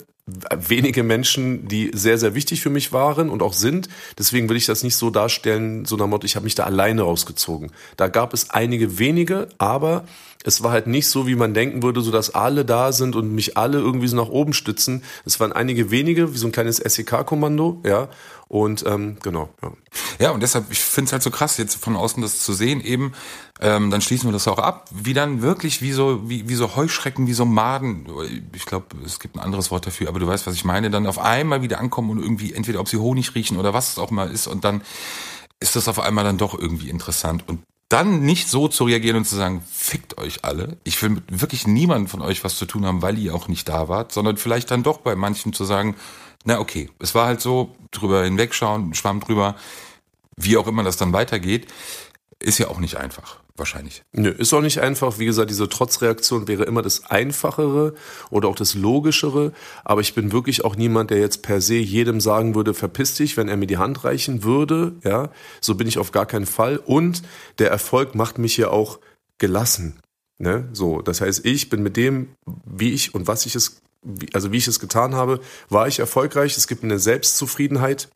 wenige Menschen, die sehr, sehr wichtig für mich waren und auch sind. Deswegen will ich das nicht so darstellen, so nach Motto, ich habe mich da alleine rausgezogen. Da gab es einige wenige, aber es war halt nicht so, wie man denken würde, so dass alle da sind und mich alle irgendwie so nach oben stützen. Es waren einige wenige, wie so ein kleines SEK-Kommando, ja. Und ähm, genau, ja. Ja, und deshalb, ich finde es halt so krass, jetzt von außen das zu sehen, eben, ähm, dann schließen wir das auch ab, wie dann wirklich wie so, wie, wie so Heuschrecken, wie so Maden, ich glaube, es gibt ein anderes Wort dafür, aber du weißt, was ich meine, dann auf einmal wieder ankommen und irgendwie, entweder ob sie Honig riechen oder was es auch mal ist, und dann ist das auf einmal dann doch irgendwie interessant. Und dann nicht so zu reagieren und zu sagen, fickt euch alle. Ich will mit wirklich niemandem von euch was zu tun haben, weil ihr auch nicht da wart, sondern vielleicht dann doch bei manchen zu sagen, na okay, es war halt so, drüber hinwegschauen, schwamm drüber, wie auch immer das dann weitergeht, ist ja auch nicht einfach, wahrscheinlich. Nö, ist auch nicht einfach. Wie gesagt, diese Trotzreaktion wäre immer das Einfachere oder auch das Logischere. Aber ich bin wirklich auch niemand, der jetzt per se jedem sagen würde, verpiss dich, wenn er mir die Hand reichen würde. Ja, so bin ich auf gar keinen Fall. Und der Erfolg macht mich ja auch gelassen. Ne? So, das heißt, ich bin mit dem, wie ich und was ich es, also wie ich es getan habe, war ich erfolgreich. Es gibt eine Selbstzufriedenheit.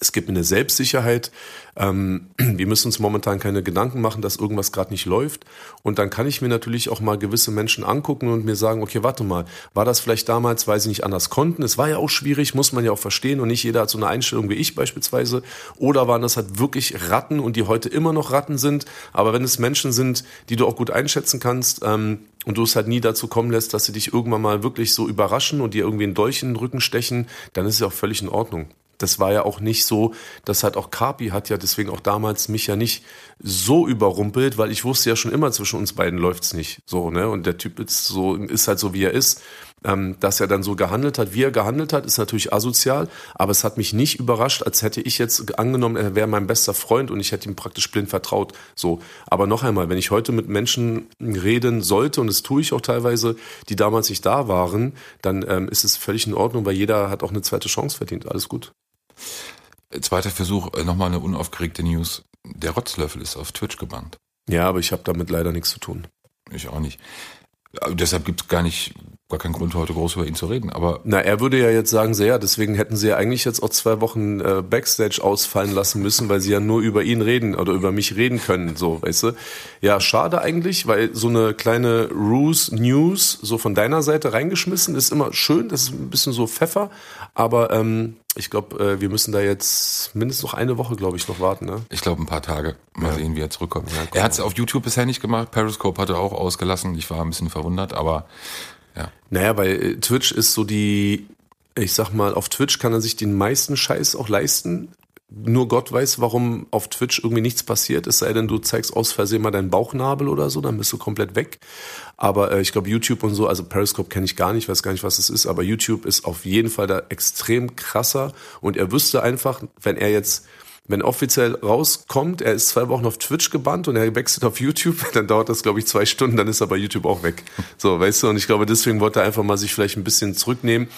Es gibt eine Selbstsicherheit. Ähm, wir müssen uns momentan keine Gedanken machen, dass irgendwas gerade nicht läuft. Und dann kann ich mir natürlich auch mal gewisse Menschen angucken und mir sagen, okay, warte mal, war das vielleicht damals, weil sie nicht anders konnten? Es war ja auch schwierig, muss man ja auch verstehen. Und nicht jeder hat so eine Einstellung wie ich beispielsweise. Oder waren das halt wirklich Ratten und die heute immer noch Ratten sind? Aber wenn es Menschen sind, die du auch gut einschätzen kannst, ähm, und du es halt nie dazu kommen lässt, dass sie dich irgendwann mal wirklich so überraschen und dir irgendwie einen Dolch in den Rücken stechen, dann ist es ja auch völlig in Ordnung. Das war ja auch nicht so, dass halt auch Carpi hat ja deswegen auch damals mich ja nicht so überrumpelt, weil ich wusste ja schon immer, zwischen uns beiden läuft's nicht. So, ne? Und der Typ ist so, ist halt so, wie er ist. Ähm, dass er dann so gehandelt hat, wie er gehandelt hat, ist natürlich asozial, aber es hat mich nicht überrascht, als hätte ich jetzt angenommen, er wäre mein bester Freund und ich hätte ihm praktisch blind vertraut. So. Aber noch einmal, wenn ich heute mit Menschen reden sollte, und das tue ich auch teilweise, die damals nicht da waren, dann ähm, ist es völlig in Ordnung, weil jeder hat auch eine zweite Chance verdient. Alles gut. Zweiter Versuch, äh, nochmal eine unaufgeregte News. Der Rotzlöffel ist auf Twitch gebannt. Ja, aber ich habe damit leider nichts zu tun. Ich auch nicht. Aber deshalb gibt es gar nicht, gar keinen Grund, heute groß über ihn zu reden. Aber Na, er würde ja jetzt sagen, so ja, deswegen hätten sie ja eigentlich jetzt auch zwei Wochen äh, Backstage ausfallen lassen müssen, weil sie ja nur über ihn reden oder über mich reden können, so, weißt du. Ja, schade eigentlich, weil so eine kleine Ruse News so von deiner Seite reingeschmissen ist immer schön, das ist ein bisschen so Pfeffer, aber ähm, ich glaube, äh, wir müssen da jetzt mindestens noch eine Woche, glaube ich, noch warten, ne? ich glaube ein paar Tage. Mal sehen, wie er zurückkommt. er hat es auf YouTube bisher nicht gemacht. Periscope hat er auch ausgelassen. Ich war ein bisschen verwundert, aber ja. Naja, weil äh, Twitch ist so die, ich sag mal, auf Twitch kann er sich den meisten Scheiß auch leisten. Nur Gott weiß, warum auf Twitch irgendwie nichts passiert, es sei denn, du zeigst aus Versehen mal deinen Bauchnabel oder so, dann bist du komplett weg. Aber äh, ich glaube, YouTube und so, also Periscope kenne ich gar nicht, weiß gar nicht, was es ist, aber YouTube ist auf jeden Fall da extrem krasser und er wüsste einfach, wenn er jetzt wenn offiziell rauskommt, er ist zwei Wochen auf Twitch gebannt und er wechselt auf YouTube, dann dauert das, glaube ich, zwei Stunden, dann ist er bei YouTube auch weg. So, weißt du, und ich glaube, deswegen wollte er einfach mal sich vielleicht ein bisschen zurücknehmen.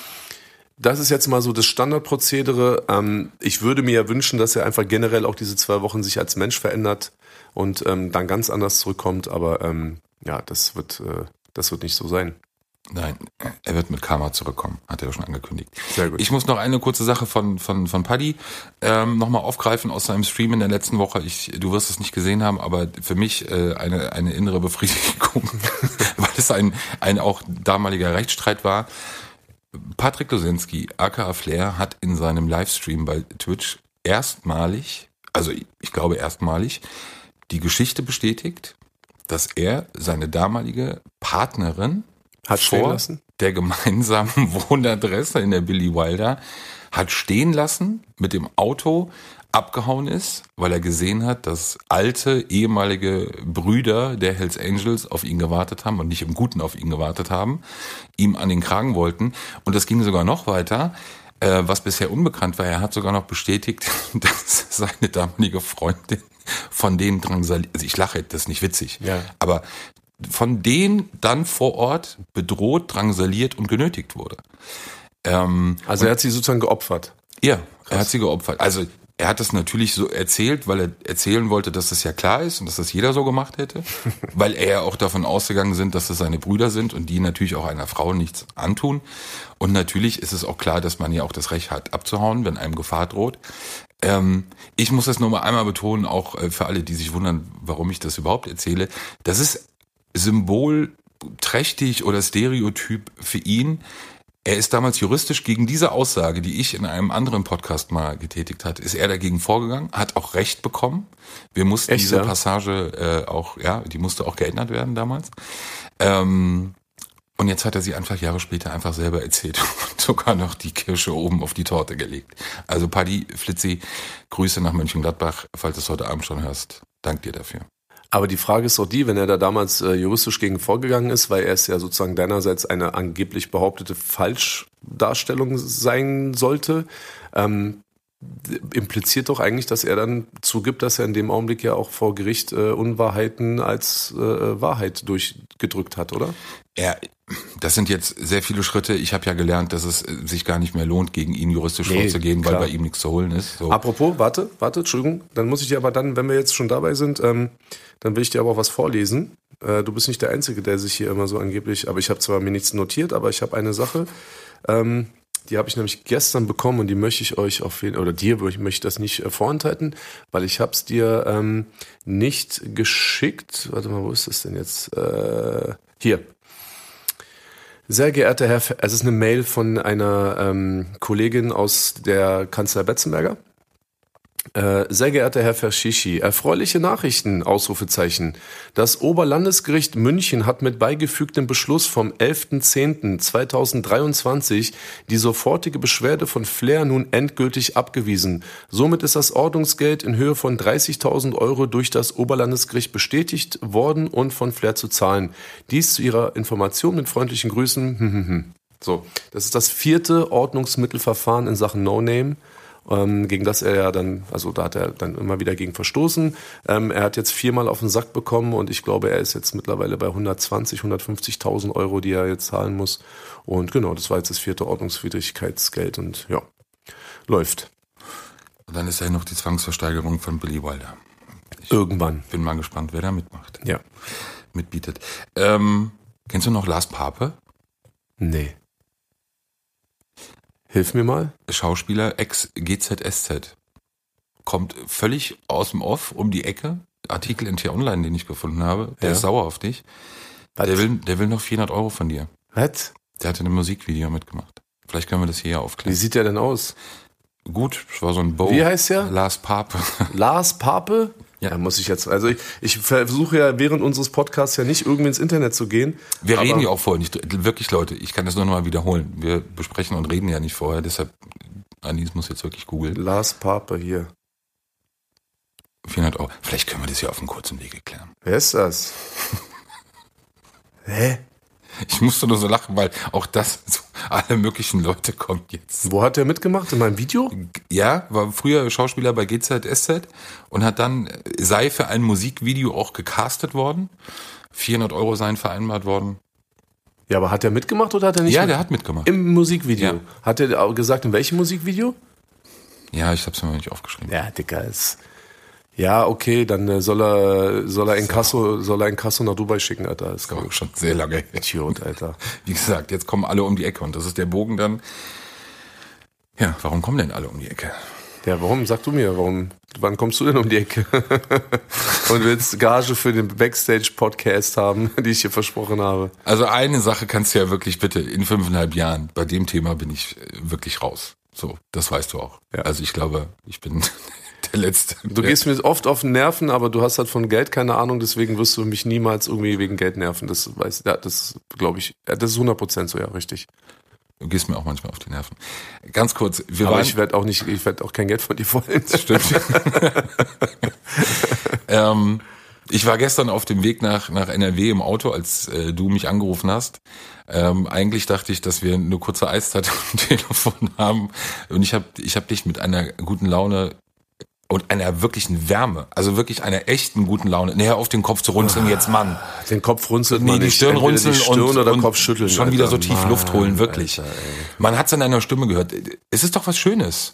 Das ist jetzt mal so das Standardprozedere. Ähm, ich würde mir ja wünschen, dass er einfach generell auch diese zwei Wochen sich als Mensch verändert und ähm, dann ganz anders zurückkommt, aber ähm, ja, das wird, äh, das wird nicht so sein. Nein, er wird mit Karma zurückkommen, hat er ja schon angekündigt. Sehr gut. Ich muss noch eine kurze Sache von, von, von Paddy ähm, nochmal aufgreifen aus seinem Stream in der letzten Woche. Ich, du wirst es nicht gesehen haben, aber für mich äh, eine, eine innere Befriedigung, weil es ein, ein auch damaliger Rechtsstreit war. Patrick Losinski, aka Flair, hat in seinem Livestream bei Twitch erstmalig, also ich glaube erstmalig, die Geschichte bestätigt, dass er seine damalige Partnerin Hat stehen vor lassen? der gemeinsamen Wohnadresse in der Billy Wilder hat stehen lassen, mit dem Auto abgehauen ist, weil er gesehen hat, dass alte ehemalige Brüder der Hells Angels auf ihn gewartet haben und nicht im Guten auf ihn gewartet haben, ihm an den Kragen wollten. Und das ging sogar noch weiter. Äh, was bisher unbekannt war, er hat sogar noch bestätigt, dass seine damalige Freundin von denen drangsaliert, also ich lache, das ist nicht witzig, Ja. aber von denen dann vor Ort bedroht, drangsaliert und genötigt wurde. Ähm, Also er hat sie sozusagen geopfert. ja, er hat sie geopfert. Also er hat das natürlich so erzählt, weil er erzählen wollte, dass das ja klar ist und dass das jeder so gemacht hätte, weil er ja auch davon ausgegangen sind, dass das seine Brüder sind und die natürlich auch einer Frau nichts antun. Und natürlich ist es auch klar, dass man ja auch das Recht hat, abzuhauen, wenn einem Gefahr droht. Ähm, ich muss das nur mal einmal betonen, auch äh, für alle, die sich wundern, warum ich das überhaupt erzähle. Das ist symbolträchtig oder Stereotyp für ihn. Er ist damals juristisch gegen diese Aussage, die ich in einem anderen Podcast mal getätigt hat, ist er dagegen vorgegangen, hat auch Recht bekommen. Wir mussten Echt, diese ja? Passage äh, auch, ja, die musste auch geändert werden damals. Ähm, und jetzt hat er sie einfach Jahre später einfach selber erzählt und sogar noch die Kirsche oben auf die Torte gelegt. Also Paddy, Flitzi, Grüße nach Mönchengladbach, falls du es heute Abend schon hörst. Dank dir dafür. Aber die Frage ist auch die, wenn er da damals äh, juristisch gegen vorgegangen ist, weil er es ja sozusagen deinerseits eine angeblich behauptete Falschdarstellung sein sollte, ähm, impliziert doch eigentlich, dass er dann zugibt, dass er in dem Augenblick ja auch vor Gericht äh, Unwahrheiten als äh, Wahrheit durchgedrückt hat, oder? Er, das sind jetzt sehr viele Schritte. Ich habe ja gelernt, dass es äh, sich gar nicht mehr lohnt, gegen ihn juristisch Nee, vorzugehen, weil bei ihm nichts zu holen ist. So. Apropos, warte, warte, Entschuldigung, dann muss ich dir aber dann, wenn wir jetzt schon dabei sind, ähm, dann will ich dir aber auch was vorlesen. Äh, du bist nicht der Einzige, der sich hier immer so angeblich, aber ich habe zwar mir nichts notiert, aber ich habe eine Sache, ähm, die habe ich nämlich gestern bekommen und die möchte ich euch auf jeden oder dir möchte ich das nicht äh, vorenthalten, weil ich habe es dir ähm, nicht geschickt. Warte mal, wo ist das denn jetzt? Äh, hier. Sehr geehrter Herr, es ist eine Mail von einer ähm, Kollegin aus der Kanzler Betzenberger. Äh, sehr geehrter Herr Verschischi, erfreuliche Nachrichten, Ausrufezeichen. Das Oberlandesgericht München hat mit beigefügtem Beschluss vom 11.10.2023 die sofortige Beschwerde von Flair nun endgültig abgewiesen. Somit ist das Ordnungsgeld in Höhe von 30.000 Euro durch das Oberlandesgericht bestätigt worden und von Flair zu zahlen. Dies zu Ihrer Information mit freundlichen Grüßen. So, das ist das vierte Ordnungsmittelverfahren in Sachen No Name ähm, gegen das er ja dann, also da hat er dann immer wieder gegen verstoßen. Ähm, er hat jetzt viermal auf den Sack bekommen und ich glaube, er ist jetzt mittlerweile bei 120, 150.000 Euro, die er jetzt zahlen muss. Und genau, das war jetzt das vierte Ordnungswidrigkeitsgeld und ja, läuft. Und dann ist ja noch die Zwangsversteigerung von Billy Wilder. Irgendwann. Bin mal gespannt, wer da mitmacht, Ja. mitbietet. Ähm, kennst du noch Lars Pape? Nee. Hilf mir mal. Schauspieler ex-GZSZ. Kommt völlig aus dem Off um die Ecke. Artikel in T-Online, den ich gefunden habe. Der Ja. ist sauer auf dich. Was? Der will, der will noch 400 Euro von dir. Was? Der hatte ein Musikvideo mitgemacht. Vielleicht können wir das hier Wie aufklären. sieht der denn aus? Gut, es war so ein Bow. Wie heißt der? Lars Pape. Lars Pape? Ja. Da muss ich jetzt, also ich, ich versuche ja während unseres Podcasts ja nicht irgendwie ins Internet zu gehen. Wir reden ja auch vorher nicht. Wirklich, Leute, ich kann das nur noch mal wiederholen. Wir besprechen und reden ja nicht vorher. Deshalb, Anis muss jetzt wirklich googeln. Lars Pape hier. 400 Euro. Vielleicht können wir das hier auf einem kurzen Wege klären. Wer ist das? Hä? Ich musste nur so lachen, weil auch das, so alle möglichen Leute kommen jetzt. Wo hat der mitgemacht? In meinem Video? Ja, war früher Schauspieler bei GZSZ und hat dann, äh, sei für ein Musikvideo auch gecastet worden. 400 Euro seien vereinbart worden. Ja, aber hat er mitgemacht oder hat er nicht? Ja, mit- der hat mitgemacht. Im Musikvideo. Ja. Hat er gesagt, in welchem Musikvideo? Ja, ich hab's mir nicht aufgeschrieben. Ja, Dicker ist. Ja, okay, dann äh, soll er, soll er in Kasso, soll er in Kasso nach Dubai schicken, Alter. Das ist Aber schon sehr lange. Idiot, Alter. Wie gesagt, jetzt kommen alle um die Ecke und das ist der Bogen dann. Ja, warum kommen denn alle um die Ecke? Ja, warum? Sag du mir, warum? Wann kommst du denn um die Ecke? Und willst Gage für den Backstage-Podcast haben, die ich hier versprochen habe? Also eine Sache kannst du ja wirklich bitte in fünfeinhalb Jahren, bei dem Thema bin ich äh, wirklich raus. So, das weißt du auch. Ja. Also ich glaube, ich bin der Letzte. Du gehst mir oft auf den Nerven, aber du hast halt von Geld keine Ahnung, deswegen wirst du mich niemals irgendwie wegen Geld nerven. Das weiß, ja, das glaube ich, das ist 100% so, ja, richtig. Du gehst mir auch manchmal auf die Nerven. Ganz kurz, wir Aber waren, ich werde auch nicht, ich werde auch kein Geld von dir wollen. Stimmt. ähm, Ich war gestern auf dem Weg nach, nach NRW im Auto, als äh, du mich angerufen hast. Ähm, eigentlich dachte ich, dass wir eine kurze Eiszeit am Telefon haben. Und ich habe ich hab dich mit einer guten Laune und einer wirklichen Wärme, also wirklich einer echten guten Laune, näher auf den Kopf zu runzeln, jetzt Mann. Den Kopf runzelt Nee, die. Stirn runzeln die Stirn und, oder und Kopf schütteln. schon wieder Alter. so tief Mann, Luft holen, wirklich. Alter. Man hat es an deiner Stimme gehört. Es ist doch was Schönes.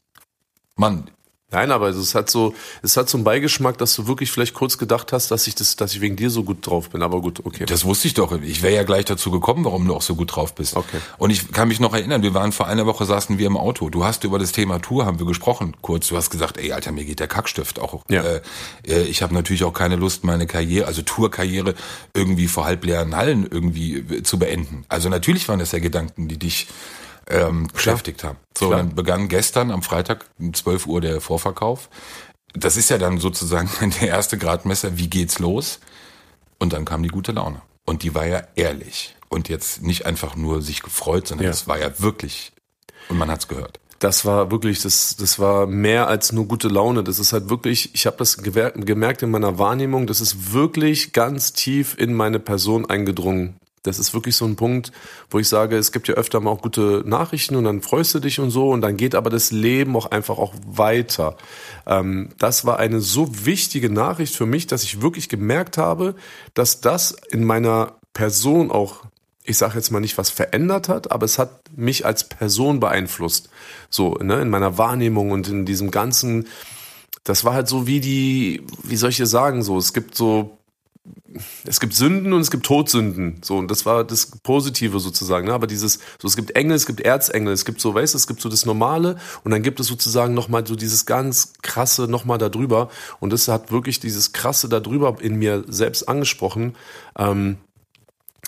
Mann, Nein, aber es hat so, es hat so einen Beigeschmack, dass du wirklich vielleicht kurz gedacht hast, dass ich das, dass ich wegen dir so gut drauf bin. Aber gut, okay. Das wusste ich doch. Ich wäre ja gleich dazu gekommen, warum du auch so gut drauf bist. Okay. Und ich kann mich noch erinnern, wir waren vor einer Woche, saßen wir im Auto. Du hast über das Thema Tour, haben wir gesprochen, kurz. Du hast gesagt, ey, Alter, mir geht der Kackstift auch. Ja. Äh, äh, ich habe natürlich auch keine Lust, meine Karriere, also Tourkarriere, irgendwie vor halbleeren Hallen irgendwie äh, zu beenden. Also natürlich waren das ja Gedanken, die dich ähm, beschäftigt haben. So, Klar. dann begann gestern am Freitag um 12 Uhr der Vorverkauf. Das ist ja dann sozusagen der erste Gradmesser, wie geht's los? Und dann kam die gute Laune. Und die war ja ehrlich. Und jetzt nicht einfach nur sich gefreut, sondern Ja. es war ja wirklich. Und man hat's gehört. Das war wirklich, das, das war mehr als nur gute Laune. Das ist halt wirklich, ich habe das gemerkt in meiner Wahrnehmung, das ist wirklich ganz tief in meine Person eingedrungen. Das ist wirklich so ein Punkt, wo ich sage, es gibt ja öfter mal auch gute Nachrichten und dann freust du dich und so und dann geht aber das Leben auch einfach auch weiter. Ähm, das war eine so wichtige Nachricht für mich, dass ich wirklich gemerkt habe, dass das in meiner Person auch ich sage jetzt mal nicht, was verändert hat, aber es hat mich als Person beeinflusst. So, ne, in meiner Wahrnehmung und in diesem ganzen, das war halt so wie die, wie soll ich hier sagen, so, es gibt so, es gibt Sünden und es gibt Todsünden. So, und das war das Positive sozusagen, ne? Aber dieses, so, es gibt Engel, es gibt Erzengel, es gibt so, weißt du, es gibt so das Normale und dann gibt es sozusagen nochmal so dieses ganz krasse nochmal da drüber. Und das hat wirklich dieses krasse da drüber in mir selbst angesprochen. Ähm,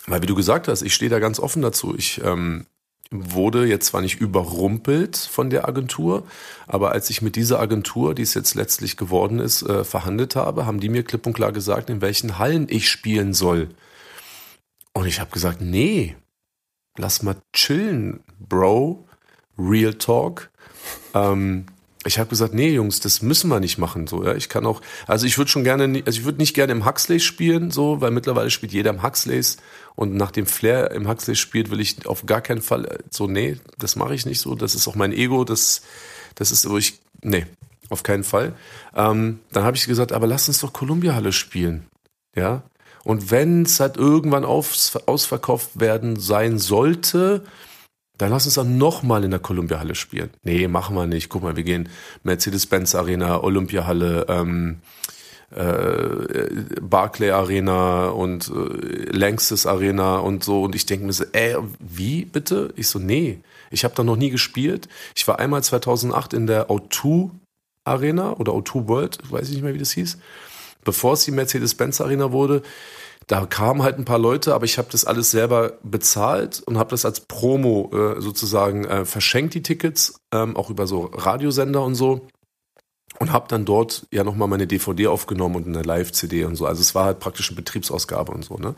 weil wie du gesagt hast, ich stehe da ganz offen dazu. Ich ähm, wurde jetzt zwar nicht überrumpelt von der Agentur, aber als ich mit dieser Agentur, die es jetzt letztlich geworden ist, äh, verhandelt habe, haben die mir klipp und klar gesagt, in welchen Hallen ich spielen soll. Und ich habe gesagt, nee, lass mal chillen, Bro, Real Talk. Ähm, ich habe gesagt, nee, Jungs, das müssen wir nicht machen. So, ja, ich kann auch, also ich würde schon gerne, also ich würde nicht gerne im Huxleys spielen, so, weil mittlerweile spielt jeder im Huxleys und nachdem Flair im Huxleys spielt, will ich auf gar keinen Fall äh, so, nee, das mache ich nicht so. Das ist auch mein Ego, das, das ist, wo ich, nee, auf keinen Fall. Ähm, dann habe ich gesagt, aber lass uns doch Columbia Halle spielen, ja. Und wenn es halt irgendwann aufs, ausverkauft werden sein sollte, dann lass uns dann nochmal in der Columbia Halle spielen. Nee, machen wir nicht. Guck mal, wir gehen Mercedes-Benz Arena, Olympia Halle, ähm, äh, Barclay Arena und äh, Lanxess Arena und so. Und ich denke mir so, ey, wie bitte? Ich so, nee, ich habe da noch nie gespielt. Ich war einmal 2008 in der O2 Arena oder O2 World, weiß ich nicht mehr, wie das hieß. Bevor es die Mercedes-Benz Arena wurde, da kamen halt ein paar Leute, aber ich habe das alles selber bezahlt und habe das als Promo äh, sozusagen äh, verschenkt, die Tickets, ähm, auch über so Radiosender und so. Und habe dann dort ja nochmal meine DVD aufgenommen und eine Live-CD und so. Also es war halt praktisch eine Betriebsausgabe und so, ne?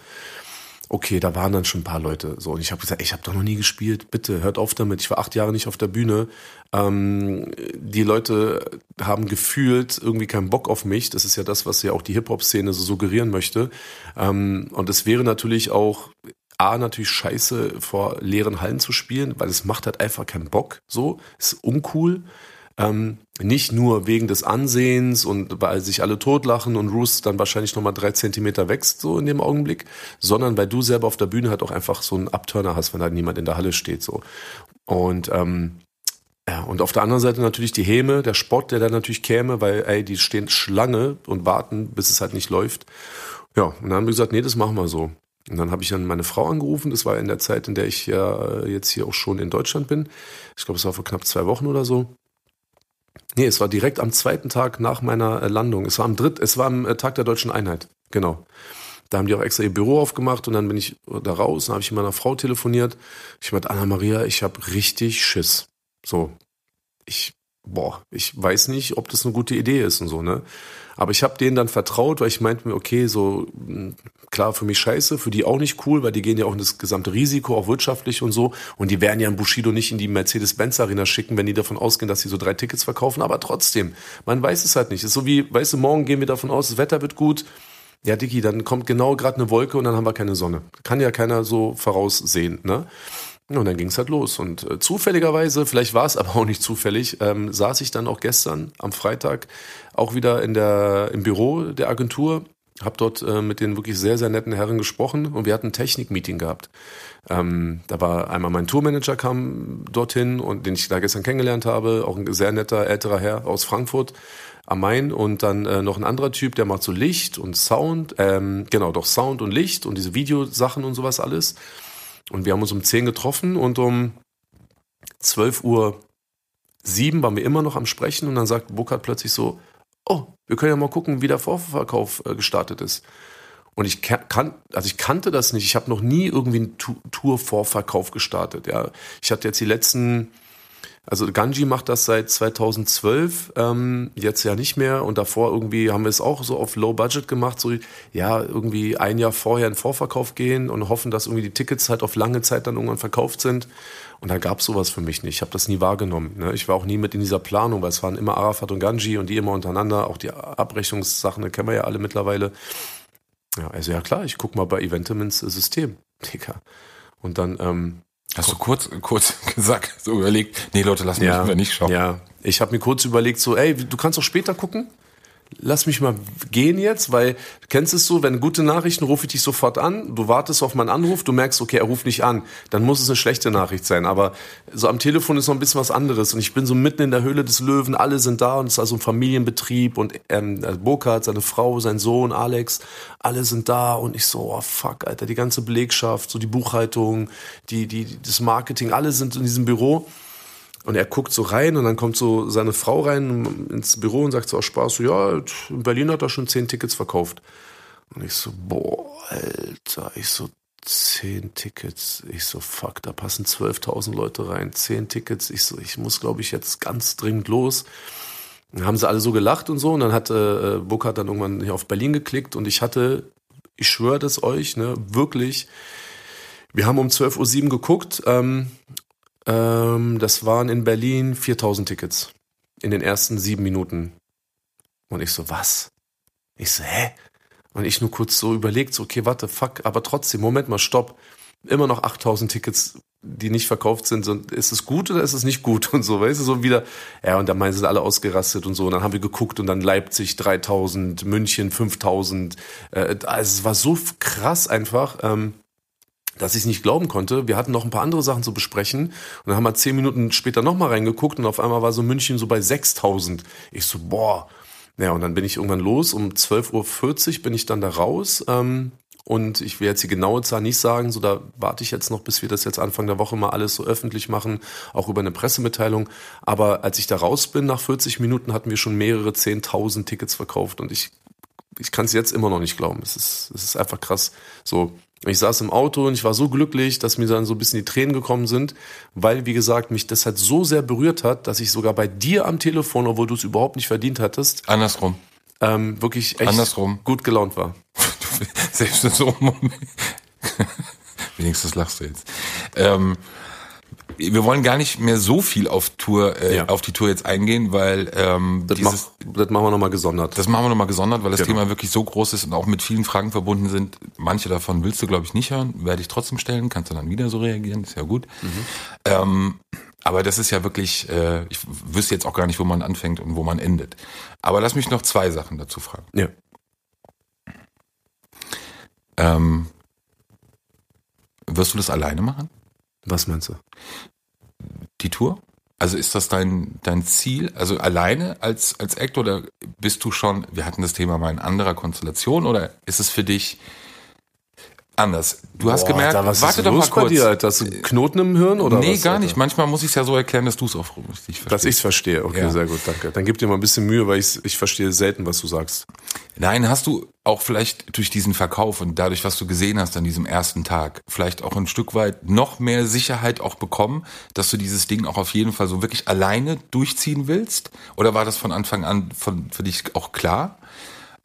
Okay, da waren dann schon ein paar Leute. So, und ich habe gesagt, ey, ich habe doch noch nie gespielt, bitte, hört auf damit. Ich war acht Jahre nicht auf der Bühne. Ähm, die Leute haben gefühlt irgendwie keinen Bock auf mich. Das ist ja das, was ja auch die Hip-Hop-Szene so suggerieren möchte. Ähm, und es wäre natürlich auch A, natürlich scheiße, vor leeren Hallen zu spielen, weil es macht halt einfach keinen Bock. So, ist uncool. Ähm, nicht nur wegen des Ansehens und weil sich alle totlachen und Roos dann wahrscheinlich nochmal drei Zentimeter wächst, so in dem Augenblick, sondern weil du selber auf der Bühne halt auch einfach so einen Abturner hast, wenn halt niemand in der Halle steht, so. Und, ähm, ja, und auf der anderen Seite natürlich die Häme, der Sport, der da natürlich käme, weil, ey, die stehen Schlange und warten, bis es halt nicht läuft. Ja, und dann haben wir gesagt, nee, das machen wir so. Und dann habe ich dann meine Frau angerufen. Das war in der Zeit, in der ich ja jetzt hier auch schon in Deutschland bin. Ich glaube, es war vor knapp zwei Wochen oder so. Nee, es war direkt am zweiten Tag nach meiner äh, Landung. Es war am dritt, es war am äh, Tag der deutschen Einheit. Genau. Da haben die auch extra ihr Büro aufgemacht und dann bin ich da raus. Dann habe ich mit meiner Frau telefoniert. Ich meinte, Anna Maria, ich habe richtig Schiss. So, ich, boah, ich weiß nicht, ob das eine gute Idee ist und so, ne? Aber ich habe denen dann vertraut, weil ich meinte mir, okay, so mh, klar für mich scheiße, für die auch nicht cool, weil die gehen ja auch in das gesamte Risiko, auch wirtschaftlich und so. Und die werden ja einen Bushido nicht in die Mercedes-Benz-Arena schicken, wenn die davon ausgehen, dass sie so drei Tickets verkaufen. Aber trotzdem, man weiß es halt nicht. Ist so wie, weißt du, morgen gehen wir davon aus, das Wetter wird gut. ja, Dicky, dann kommt genau gerade eine Wolke und dann haben wir keine Sonne. Kann ja keiner so voraussehen, ne? Und dann ging es halt los. Und äh, zufälligerweise, vielleicht war es aber auch nicht zufällig, ähm, saß ich dann auch gestern am Freitag auch wieder in der, im Büro der Agentur, habe dort äh, mit den wirklich sehr, sehr netten Herren gesprochen und wir hatten ein Technik-Meeting gehabt. Ähm, da war einmal mein Tourmanager kam dorthin und den ich da gestern kennengelernt habe, auch ein sehr netter älterer Herr aus Frankfurt am Main und dann äh, noch ein anderer Typ, der macht so Licht und Sound, ähm, genau, doch Sound und Licht und diese Videosachen und sowas alles. Und wir haben uns um 10 getroffen und um 12 Uhr 7 waren wir immer noch am Sprechen und dann sagt Burkhard plötzlich so, oh, wir können ja mal gucken, wie der Vorverkauf äh, gestartet ist. Und ich kann, also ich kannte das nicht. Ich habe noch nie irgendwie einen Tour-Vorverkauf gestartet. Ja, ich hatte jetzt die letzten also Ganji macht das seit 2012, ähm, jetzt ja nicht mehr. Und davor irgendwie haben wir es auch so auf Low Budget gemacht, so ja, irgendwie ein Jahr vorher in Vorverkauf gehen und hoffen, dass irgendwie die Tickets halt auf lange Zeit dann irgendwann verkauft sind. Und da gab es sowas für mich nicht. Ich habe das nie wahrgenommen. Ne? Ich war auch nie mit in dieser Planung, weil es waren immer Arafat und Ganji und die immer untereinander. Auch die Abrechnungssachen, da kennen wir ja alle mittlerweile. Ja, also ja klar, ich guck mal bei Eventiments System, Digga. Und dann ähm, Hast du kurz, kurz gesagt, so überlegt, nee Leute, lass mich ja, nicht schauen. Ja, ich habe mir kurz überlegt, so, ey, du kannst doch später gucken lass mich mal gehen jetzt, weil du kennst es so, wenn gute Nachrichten rufe ich dich sofort an, du wartest auf meinen Anruf, du merkst, okay, er ruft nicht an, dann muss es eine schlechte Nachricht sein. Aber so am Telefon ist noch ein bisschen was anderes und ich bin so mitten in der Höhle des Löwen, alle sind da und es ist also ein Familienbetrieb und ähm, Burkhard, seine Frau, sein Sohn, Alex, alle sind da und ich so, oh fuck, Alter, die ganze Belegschaft, so die Buchhaltung, die, die, das Marketing, alle sind in diesem Büro. Und er guckt so rein und dann kommt so seine Frau rein ins Büro und sagt so aus Spaß, so, ja, in Berlin hat er schon zehn Tickets verkauft. Und ich so, boah, Alter, ich so, zehn Tickets. Ich so, fuck, da passen 12.000 Leute rein, zehn Tickets. Ich so, ich muss, glaube ich, jetzt ganz dringend los. Dann haben sie alle so gelacht und so und dann hat äh, Burkhardt dann irgendwann hier auf Berlin geklickt und ich hatte, ich schwöre das euch, ne, wirklich, wir haben um 12.07 Uhr geguckt ähm, ähm, das waren in Berlin 4000 Tickets. In den ersten sieben Minuten. Und ich so, was? Ich so, hä? Und ich nur kurz so überlegt, so, okay, warte, fuck, aber trotzdem, Moment mal, stopp. Immer noch 8000 Tickets, die nicht verkauft sind. Und ist es gut oder ist es nicht gut? Und so, weißt du, so wieder. Ja, und dann meinen sie alle ausgerastet und so. Und dann haben wir geguckt und dann Leipzig 3000, München 5000. Äh, also es war so krass einfach. Ähm, dass ich es nicht glauben konnte. Wir hatten noch ein paar andere Sachen zu besprechen und dann haben wir zehn Minuten später nochmal reingeguckt und auf einmal war so München so bei 6000. Ich so, boah. Ja, und dann bin ich irgendwann los. Um 12.40 Uhr bin ich dann da raus. Ähm, und ich will jetzt die genaue Zahl nicht sagen, so da warte ich jetzt noch, bis wir das jetzt Anfang der Woche mal alles so öffentlich machen, auch über eine Pressemitteilung. Aber als ich da raus bin, nach 40 Minuten hatten wir schon mehrere 10.000 Tickets verkauft und ich, ich kann es jetzt immer noch nicht glauben. Es ist, es ist einfach krass. So, ich saß im Auto und ich war so glücklich, dass mir dann so ein bisschen die Tränen gekommen sind, weil, wie gesagt, mich das halt so sehr berührt hat, dass ich sogar bei dir am Telefon, obwohl du es überhaupt nicht verdient hattest, andersrum, ähm, wirklich echt andersrum. gut gelaunt war. Selbst in so einem Moment. Wenigstens lachst du jetzt. Ähm, wir wollen gar nicht mehr so viel auf Tour, äh, ja. auf die Tour jetzt eingehen, weil ähm, das, dieses, mach, das machen wir nochmal gesondert. Das machen wir nochmal gesondert, weil das genau. Thema wirklich so groß ist und auch mit vielen Fragen verbunden sind. Manche davon willst du, glaube ich, nicht hören, werde ich trotzdem stellen, kannst du dann wieder so reagieren, ist ja gut. Mhm. Ähm, aber das ist ja wirklich, äh, ich wüsste jetzt auch gar nicht, wo man anfängt und wo man endet. Aber lass mich noch zwei Sachen dazu fragen. Ja. Ähm, wirst du das alleine machen? Was meinst du? Tour? Also ist das dein, dein Ziel? Also alleine als, als Act oder bist du schon, wir hatten das Thema mal in anderer Konstellation oder ist es für dich anders. Du Boah, hast gemerkt, was warte doch mal kurz. Dir, Alter? Hast du Knoten im Hirn oder Nee, was, gar nicht. Manchmal muss ich es ja so erklären, dass du es auch richtig verstehst. Dass ich es verstehe. Okay, ja. sehr gut, danke. Dann gib dir mal ein bisschen Mühe, weil ich, ich verstehe selten, was du sagst. Nein, hast du auch vielleicht durch diesen Verkauf und dadurch, was du gesehen hast an diesem ersten Tag, vielleicht auch ein Stück weit noch mehr Sicherheit auch bekommen, dass du dieses Ding auch auf jeden Fall so wirklich alleine durchziehen willst? Oder war das von Anfang an von, für dich auch klar?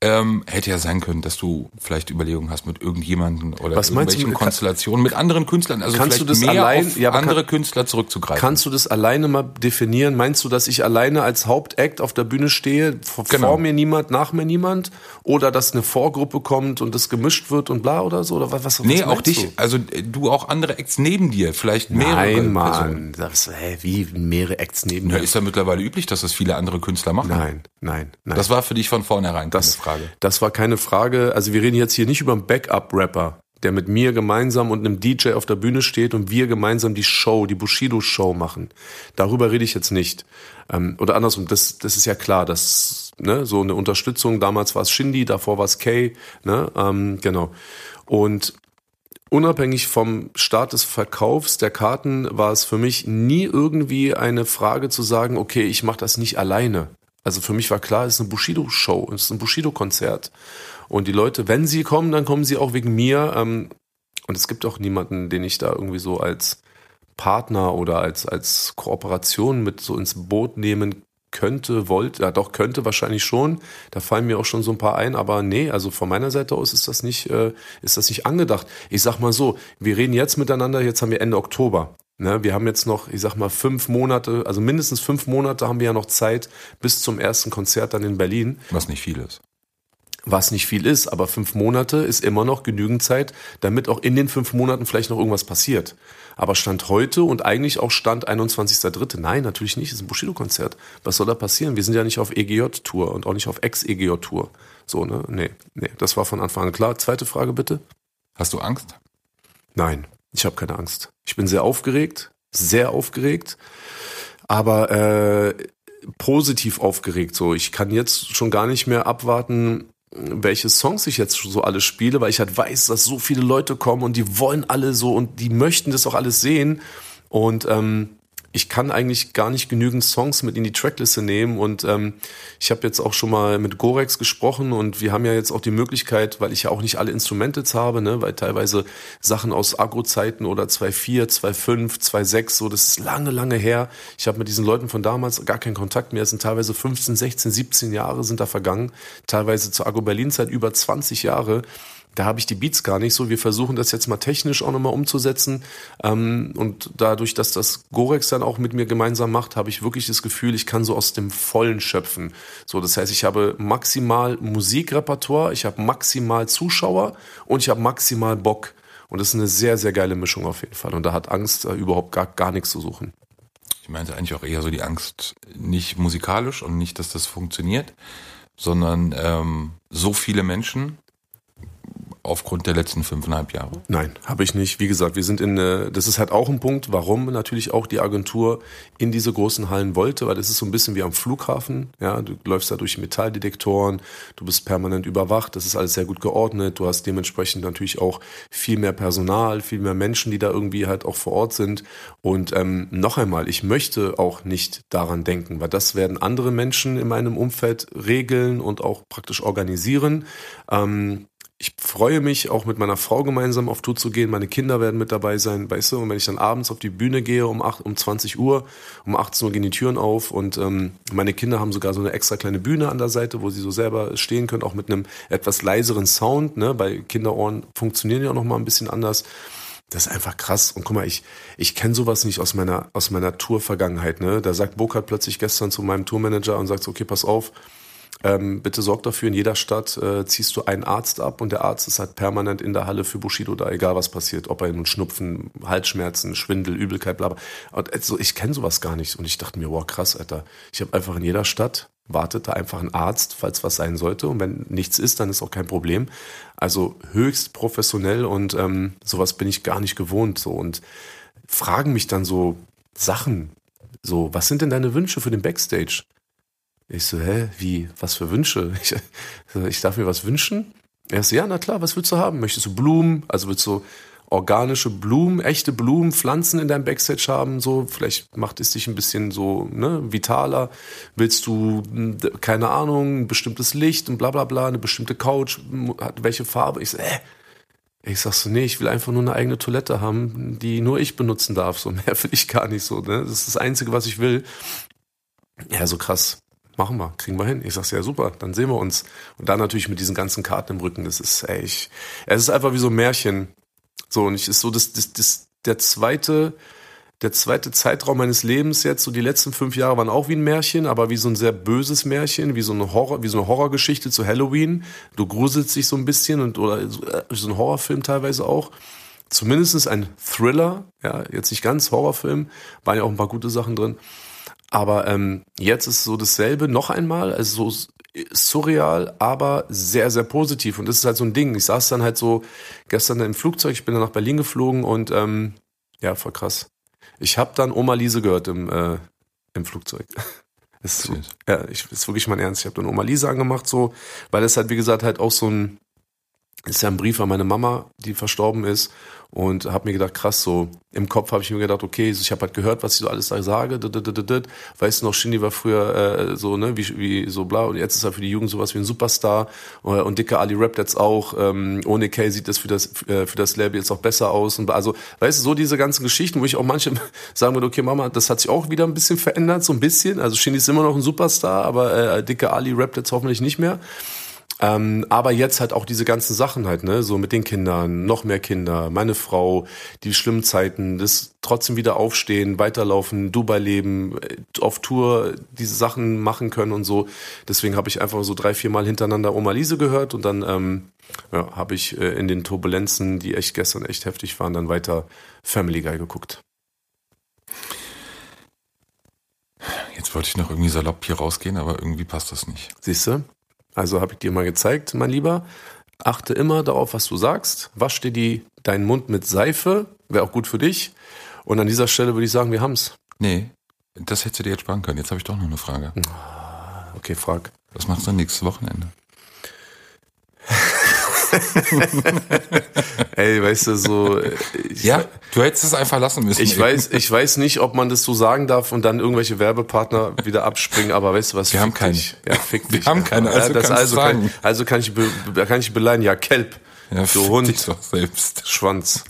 Ähm, hätte ja sein können, dass du vielleicht Überlegungen hast mit irgendjemanden oder Was du irgendwelchen mit- Konstellationen mit anderen Künstlern, also Kannst du das mehr allein- auf ja, andere kann- Künstler zurückzugreifen. Kannst du das alleine mal definieren? Meinst du, dass ich alleine als Hauptact auf der Bühne stehe, vor, Genau. vor mir niemand, nach mir niemand? Oder dass eine Vorgruppe kommt und das gemischt wird und bla oder so? Oder was, was nee, was auch dich, Du? also äh, du auch andere Acts neben dir, vielleicht mehrere Nein. Mann. Das, hä, wie mehrere Acts neben Ja, mir? ist ja mittlerweile üblich, dass das viele andere Künstler machen. Nein, nein, nein. Das war für dich von vornherein das, Frage. Das war keine Frage. Also wir reden jetzt hier nicht über einen Backup-Rapper, der mit mir gemeinsam und einem DJ auf der Bühne steht und wir gemeinsam die Show, die Bushido-Show machen. Darüber rede ich jetzt nicht. Ähm, oder andersrum, das, das ist ja klar, dass ne, so eine Unterstützung, damals war es Shindy, davor war es Kay, ne, ähm, genau. Und unabhängig vom Start des Verkaufs der Karten war es für mich nie irgendwie eine Frage zu sagen, okay, ich mache das nicht alleine. Also für mich war klar, es ist eine Bushido-Show, es ist ein Bushido-Konzert. Und die Leute, wenn sie kommen, dann kommen sie auch wegen mir. Ähm, und es gibt auch niemanden, den ich da irgendwie so als Partner oder als, als Kooperation mit so ins Boot nehmen könnte, wollte, ja doch könnte wahrscheinlich schon. Da fallen mir auch schon so ein paar ein, aber nee, also von meiner Seite aus ist das nicht, äh, ist das nicht angedacht. Ich sag mal so, wir reden jetzt miteinander, jetzt haben wir Ende Oktober. Ne, wir haben jetzt noch, ich sag mal, fünf Monate, also mindestens fünf Monate haben wir ja noch Zeit bis zum ersten Konzert dann in Berlin Was nicht viel ist. was nicht viel ist, aber fünf Monate ist immer noch genügend Zeit, damit auch in den fünf Monaten vielleicht noch irgendwas passiert. Aber Stand heute und eigentlich auch Stand 21.3. Nein, natürlich nicht, es ist ein Bushido-Konzert. Was soll da passieren? Wir sind ja nicht auf EGJ-Tour und auch nicht auf Ex-EGJ-Tour. So, ne? Nee, nee, das war von Anfang an klar. Zweite Frage bitte. Hast du Angst? Nein, ich habe keine Angst. Ich bin sehr aufgeregt, sehr aufgeregt, aber äh, positiv aufgeregt. So, ich kann jetzt schon gar nicht mehr abwarten, welche Songs ich jetzt so alle spiele, weil ich halt weiß, dass so viele Leute kommen und die wollen alle so und die möchten das auch alles sehen. Und ähm, ich kann eigentlich gar nicht genügend Songs mit in die Trackliste nehmen und ähm, ich habe jetzt auch schon mal mit Gorex gesprochen und wir haben ja jetzt auch die Möglichkeit, weil ich ja auch nicht alle Instrumente jetzt habe, ne, weil teilweise Sachen aus Agro-Zeiten oder 2.4, 2.5, 2.6, so, das ist lange, lange her. Ich habe mit diesen Leuten von damals gar keinen Kontakt mehr. Es sind teilweise 15, 16, 17 Jahre sind da vergangen, teilweise zur Agro-Berlin-Zeit über 20 Jahre da habe ich die Beats gar nicht so. Wir versuchen das jetzt mal technisch auch nochmal umzusetzen. Ähm, und dadurch, dass das Gorex dann auch mit mir gemeinsam macht, habe ich wirklich das Gefühl, ich kann so aus dem Vollen schöpfen. So, das heißt, ich habe maximal Musikrepertoire, ich habe maximal Zuschauer und ich habe maximal Bock. Und das ist eine sehr, sehr geile Mischung auf jeden Fall. Und da hat Angst äh, überhaupt gar, gar nichts zu suchen. Ich meinte eigentlich auch eher so die Angst, nicht musikalisch und nicht, dass das funktioniert, sondern ähm, so viele Menschen aufgrund der letzten fünfeinhalb Jahre. Nein, habe ich nicht. Wie gesagt, wir sind in, äh, das ist halt auch ein Punkt, warum natürlich auch die Agentur in diese großen Hallen wollte, weil das ist so ein bisschen wie am Flughafen. Ja, du läufst da durch Metalldetektoren, du bist permanent überwacht, das ist alles sehr gut geordnet. Du hast dementsprechend natürlich auch viel mehr Personal, viel mehr Menschen, die da irgendwie halt auch vor Ort sind. Und ähm, noch einmal, ich möchte auch nicht daran denken, weil das werden andere Menschen in meinem Umfeld regeln und auch praktisch organisieren. Ähm, ich freue mich, auch mit meiner Frau gemeinsam auf Tour zu gehen. Meine Kinder werden mit dabei sein, weißt du? Und wenn ich dann abends auf die Bühne gehe um, 8, um 20 Uhr, um 18 Uhr gehen die Türen auf und ähm, meine Kinder haben sogar so eine extra kleine Bühne an der Seite, wo sie so selber stehen können, auch mit einem etwas leiseren Sound, ne? Bei Kinderohren funktionieren ja auch noch mal ein bisschen anders. Das ist einfach krass. Und guck mal, ich, ich kenne sowas nicht aus meiner, aus meiner Tour-Vergangenheit. Ne? Da sagt Burkhard plötzlich gestern zu meinem Tourmanager und sagt so, okay, pass auf, ähm, bitte sorg dafür, in jeder Stadt äh, ziehst du einen Arzt ab und der Arzt ist halt permanent in der Halle für Bushido da, egal was passiert. Ob er nun Schnupfen, Halsschmerzen, Schwindel, Übelkeit, bla bla. Und also, ich kenne sowas gar nicht. Und ich dachte mir, wow, krass, Alter. Ich habe einfach in jeder Stadt wartet da einfach ein Arzt, falls was sein sollte. Und wenn nichts ist, dann ist auch kein Problem. Also höchst professionell und ähm, sowas bin ich gar nicht gewohnt. So und fragen mich dann so Sachen. So, was sind denn deine Wünsche für den Backstage? Ich so, hä, wie, was für Wünsche? Ich, so, ich darf mir was wünschen? Er so, ja, na klar, was willst du haben? Möchtest du Blumen? Also willst du organische Blumen, echte Blumen, Pflanzen in deinem Backstage haben? So, vielleicht macht es dich ein bisschen so, ne, vitaler. Willst du, hm, keine Ahnung, ein bestimmtes Licht und bla bla bla, eine bestimmte Couch, hat welche Farbe? Ich so, äh, ich sag so, nee, ich will einfach nur eine eigene Toilette haben, die nur ich benutzen darf. So mehr will ich gar nicht so. Ne? Das ist das Einzige, was ich will. Ja, so krass. Machen wir, kriegen wir hin. Ich sag's ja super, dann sehen wir uns. Und dann natürlich mit diesen ganzen Karten im Rücken, das ist, ich, es ist einfach wie so ein Märchen. So, und ich ist so, das, das, das, der zweite, der zweite Zeitraum meines Lebens jetzt, so die letzten fünf Jahre waren auch wie ein Märchen, aber wie so ein sehr böses Märchen, wie so eine Horror, wie so eine Horrorgeschichte zu Halloween. Du gruselst dich so ein bisschen und oder so, äh, ein Horrorfilm teilweise auch. Zumindest ein Thriller, ja, jetzt nicht ganz Horrorfilm, waren ja auch ein paar gute Sachen drin. Aber ähm, jetzt ist so dasselbe noch einmal, also so surreal, aber sehr, sehr positiv. Und das ist halt so ein Ding. Ich saß dann halt so gestern im Flugzeug, ich bin dann nach Berlin geflogen und ähm, ja, voll krass. Ich habe dann Oma Lise gehört im, äh, im Flugzeug. Das ist, ja, ich, ist wirklich mein Ernst. Ich habe dann Oma Lise angemacht, so, weil es halt, wie gesagt, halt auch so ein, ist ja ein Brief an meine Mama, die verstorben ist und habe mir gedacht, krass, so im Kopf habe ich mir gedacht, okay, ich habe halt gehört, was ich so alles da sage. Weißt du noch, Shindy war früher äh, so, ne, wie, wie so bla und jetzt ist er für die Jugend sowas wie ein Superstar und, und Dicker Ali rappt jetzt auch. Ähm, ohne Kay sieht das für das äh, für das Label jetzt auch besser aus und also, weißt du, so diese ganzen Geschichten, wo ich auch manche sagen würde, okay, Mama, das hat sich auch wieder ein bisschen verändert, so ein bisschen. Also Shindy ist immer noch ein Superstar, aber äh, Dicker Ali rappt jetzt hoffentlich nicht mehr. Ähm, aber jetzt halt auch diese ganzen Sachen halt, ne, so mit den Kindern, noch mehr Kinder, meine Frau, die schlimmen Zeiten, das trotzdem wieder aufstehen, weiterlaufen, Dubai leben, äh, auf Tour diese Sachen machen können und so. Deswegen habe ich einfach so drei, vier Mal hintereinander Oma Lise gehört und dann ähm, ja, habe ich äh, in den Turbulenzen, die echt gestern echt heftig waren, dann weiter Family Guy geguckt. Jetzt wollte ich noch irgendwie salopp hier rausgehen, aber irgendwie passt das nicht. Siehst du? Also habe ich dir mal gezeigt, mein Lieber. Achte immer darauf, was du sagst. Wasch dir die, deinen Mund mit Seife. Wäre auch gut für dich. Und an dieser Stelle würde ich sagen, wir haben's. Nee, das hättest du dir jetzt sparen können. Jetzt habe ich doch noch eine Frage. Okay, frag. Was machst du nächstes Wochenende? Ey, weißt du, so. Ich, Ja, du hättest es einfach lassen müssen. Ich weiß, ich weiß nicht, ob man das so sagen darf und dann irgendwelche Werbepartner wieder abspringen, aber weißt du was? Wir haben keinen. dich. Ja, fick Wir dich. haben keinen, also ja, also, kann, also kann ich, be, kann ich beleihen, ja, Kelp. ja, du Hund. dich doch selbst. Schwanz.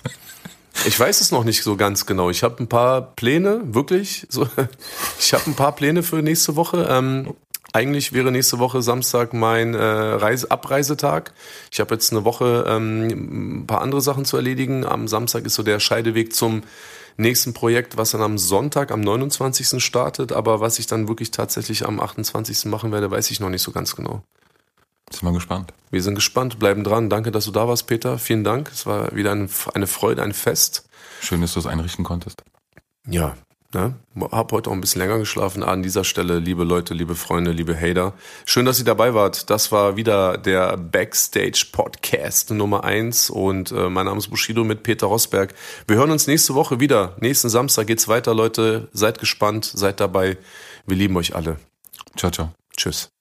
Ich weiß es noch nicht so ganz genau. Ich habe ein paar Pläne, wirklich. So, ich habe ein paar Pläne für nächste Woche. Ähm, eigentlich wäre nächste Woche Samstag mein äh, Reise Abreisetag. Ich habe jetzt eine Woche ähm, ein paar andere Sachen zu erledigen. Am Samstag ist so der Scheideweg zum nächsten Projekt, was dann am Sonntag, am 29. startet. Aber was ich dann wirklich tatsächlich am 28. machen werde, weiß ich noch nicht so ganz genau. Sind wir gespannt. Wir sind gespannt, bleiben dran. Danke, dass du da warst, Peter. Vielen Dank. Es war wieder ein, eine Freude, ein Fest. Schön, dass du es einrichten konntest. Ja, ne? Hab heute auch ein bisschen länger geschlafen. An dieser Stelle, liebe Leute, liebe Freunde, liebe Hater. Schön, dass ihr dabei wart. Das war wieder der Backstage Podcast Nummer eins und äh, mein Name ist Bushido mit Peter Rosberg. Wir hören uns nächste Woche wieder. Nächsten Samstag geht's weiter, Leute. Seid gespannt, seid dabei. Wir lieben euch alle. Ciao, ciao. Tschüss.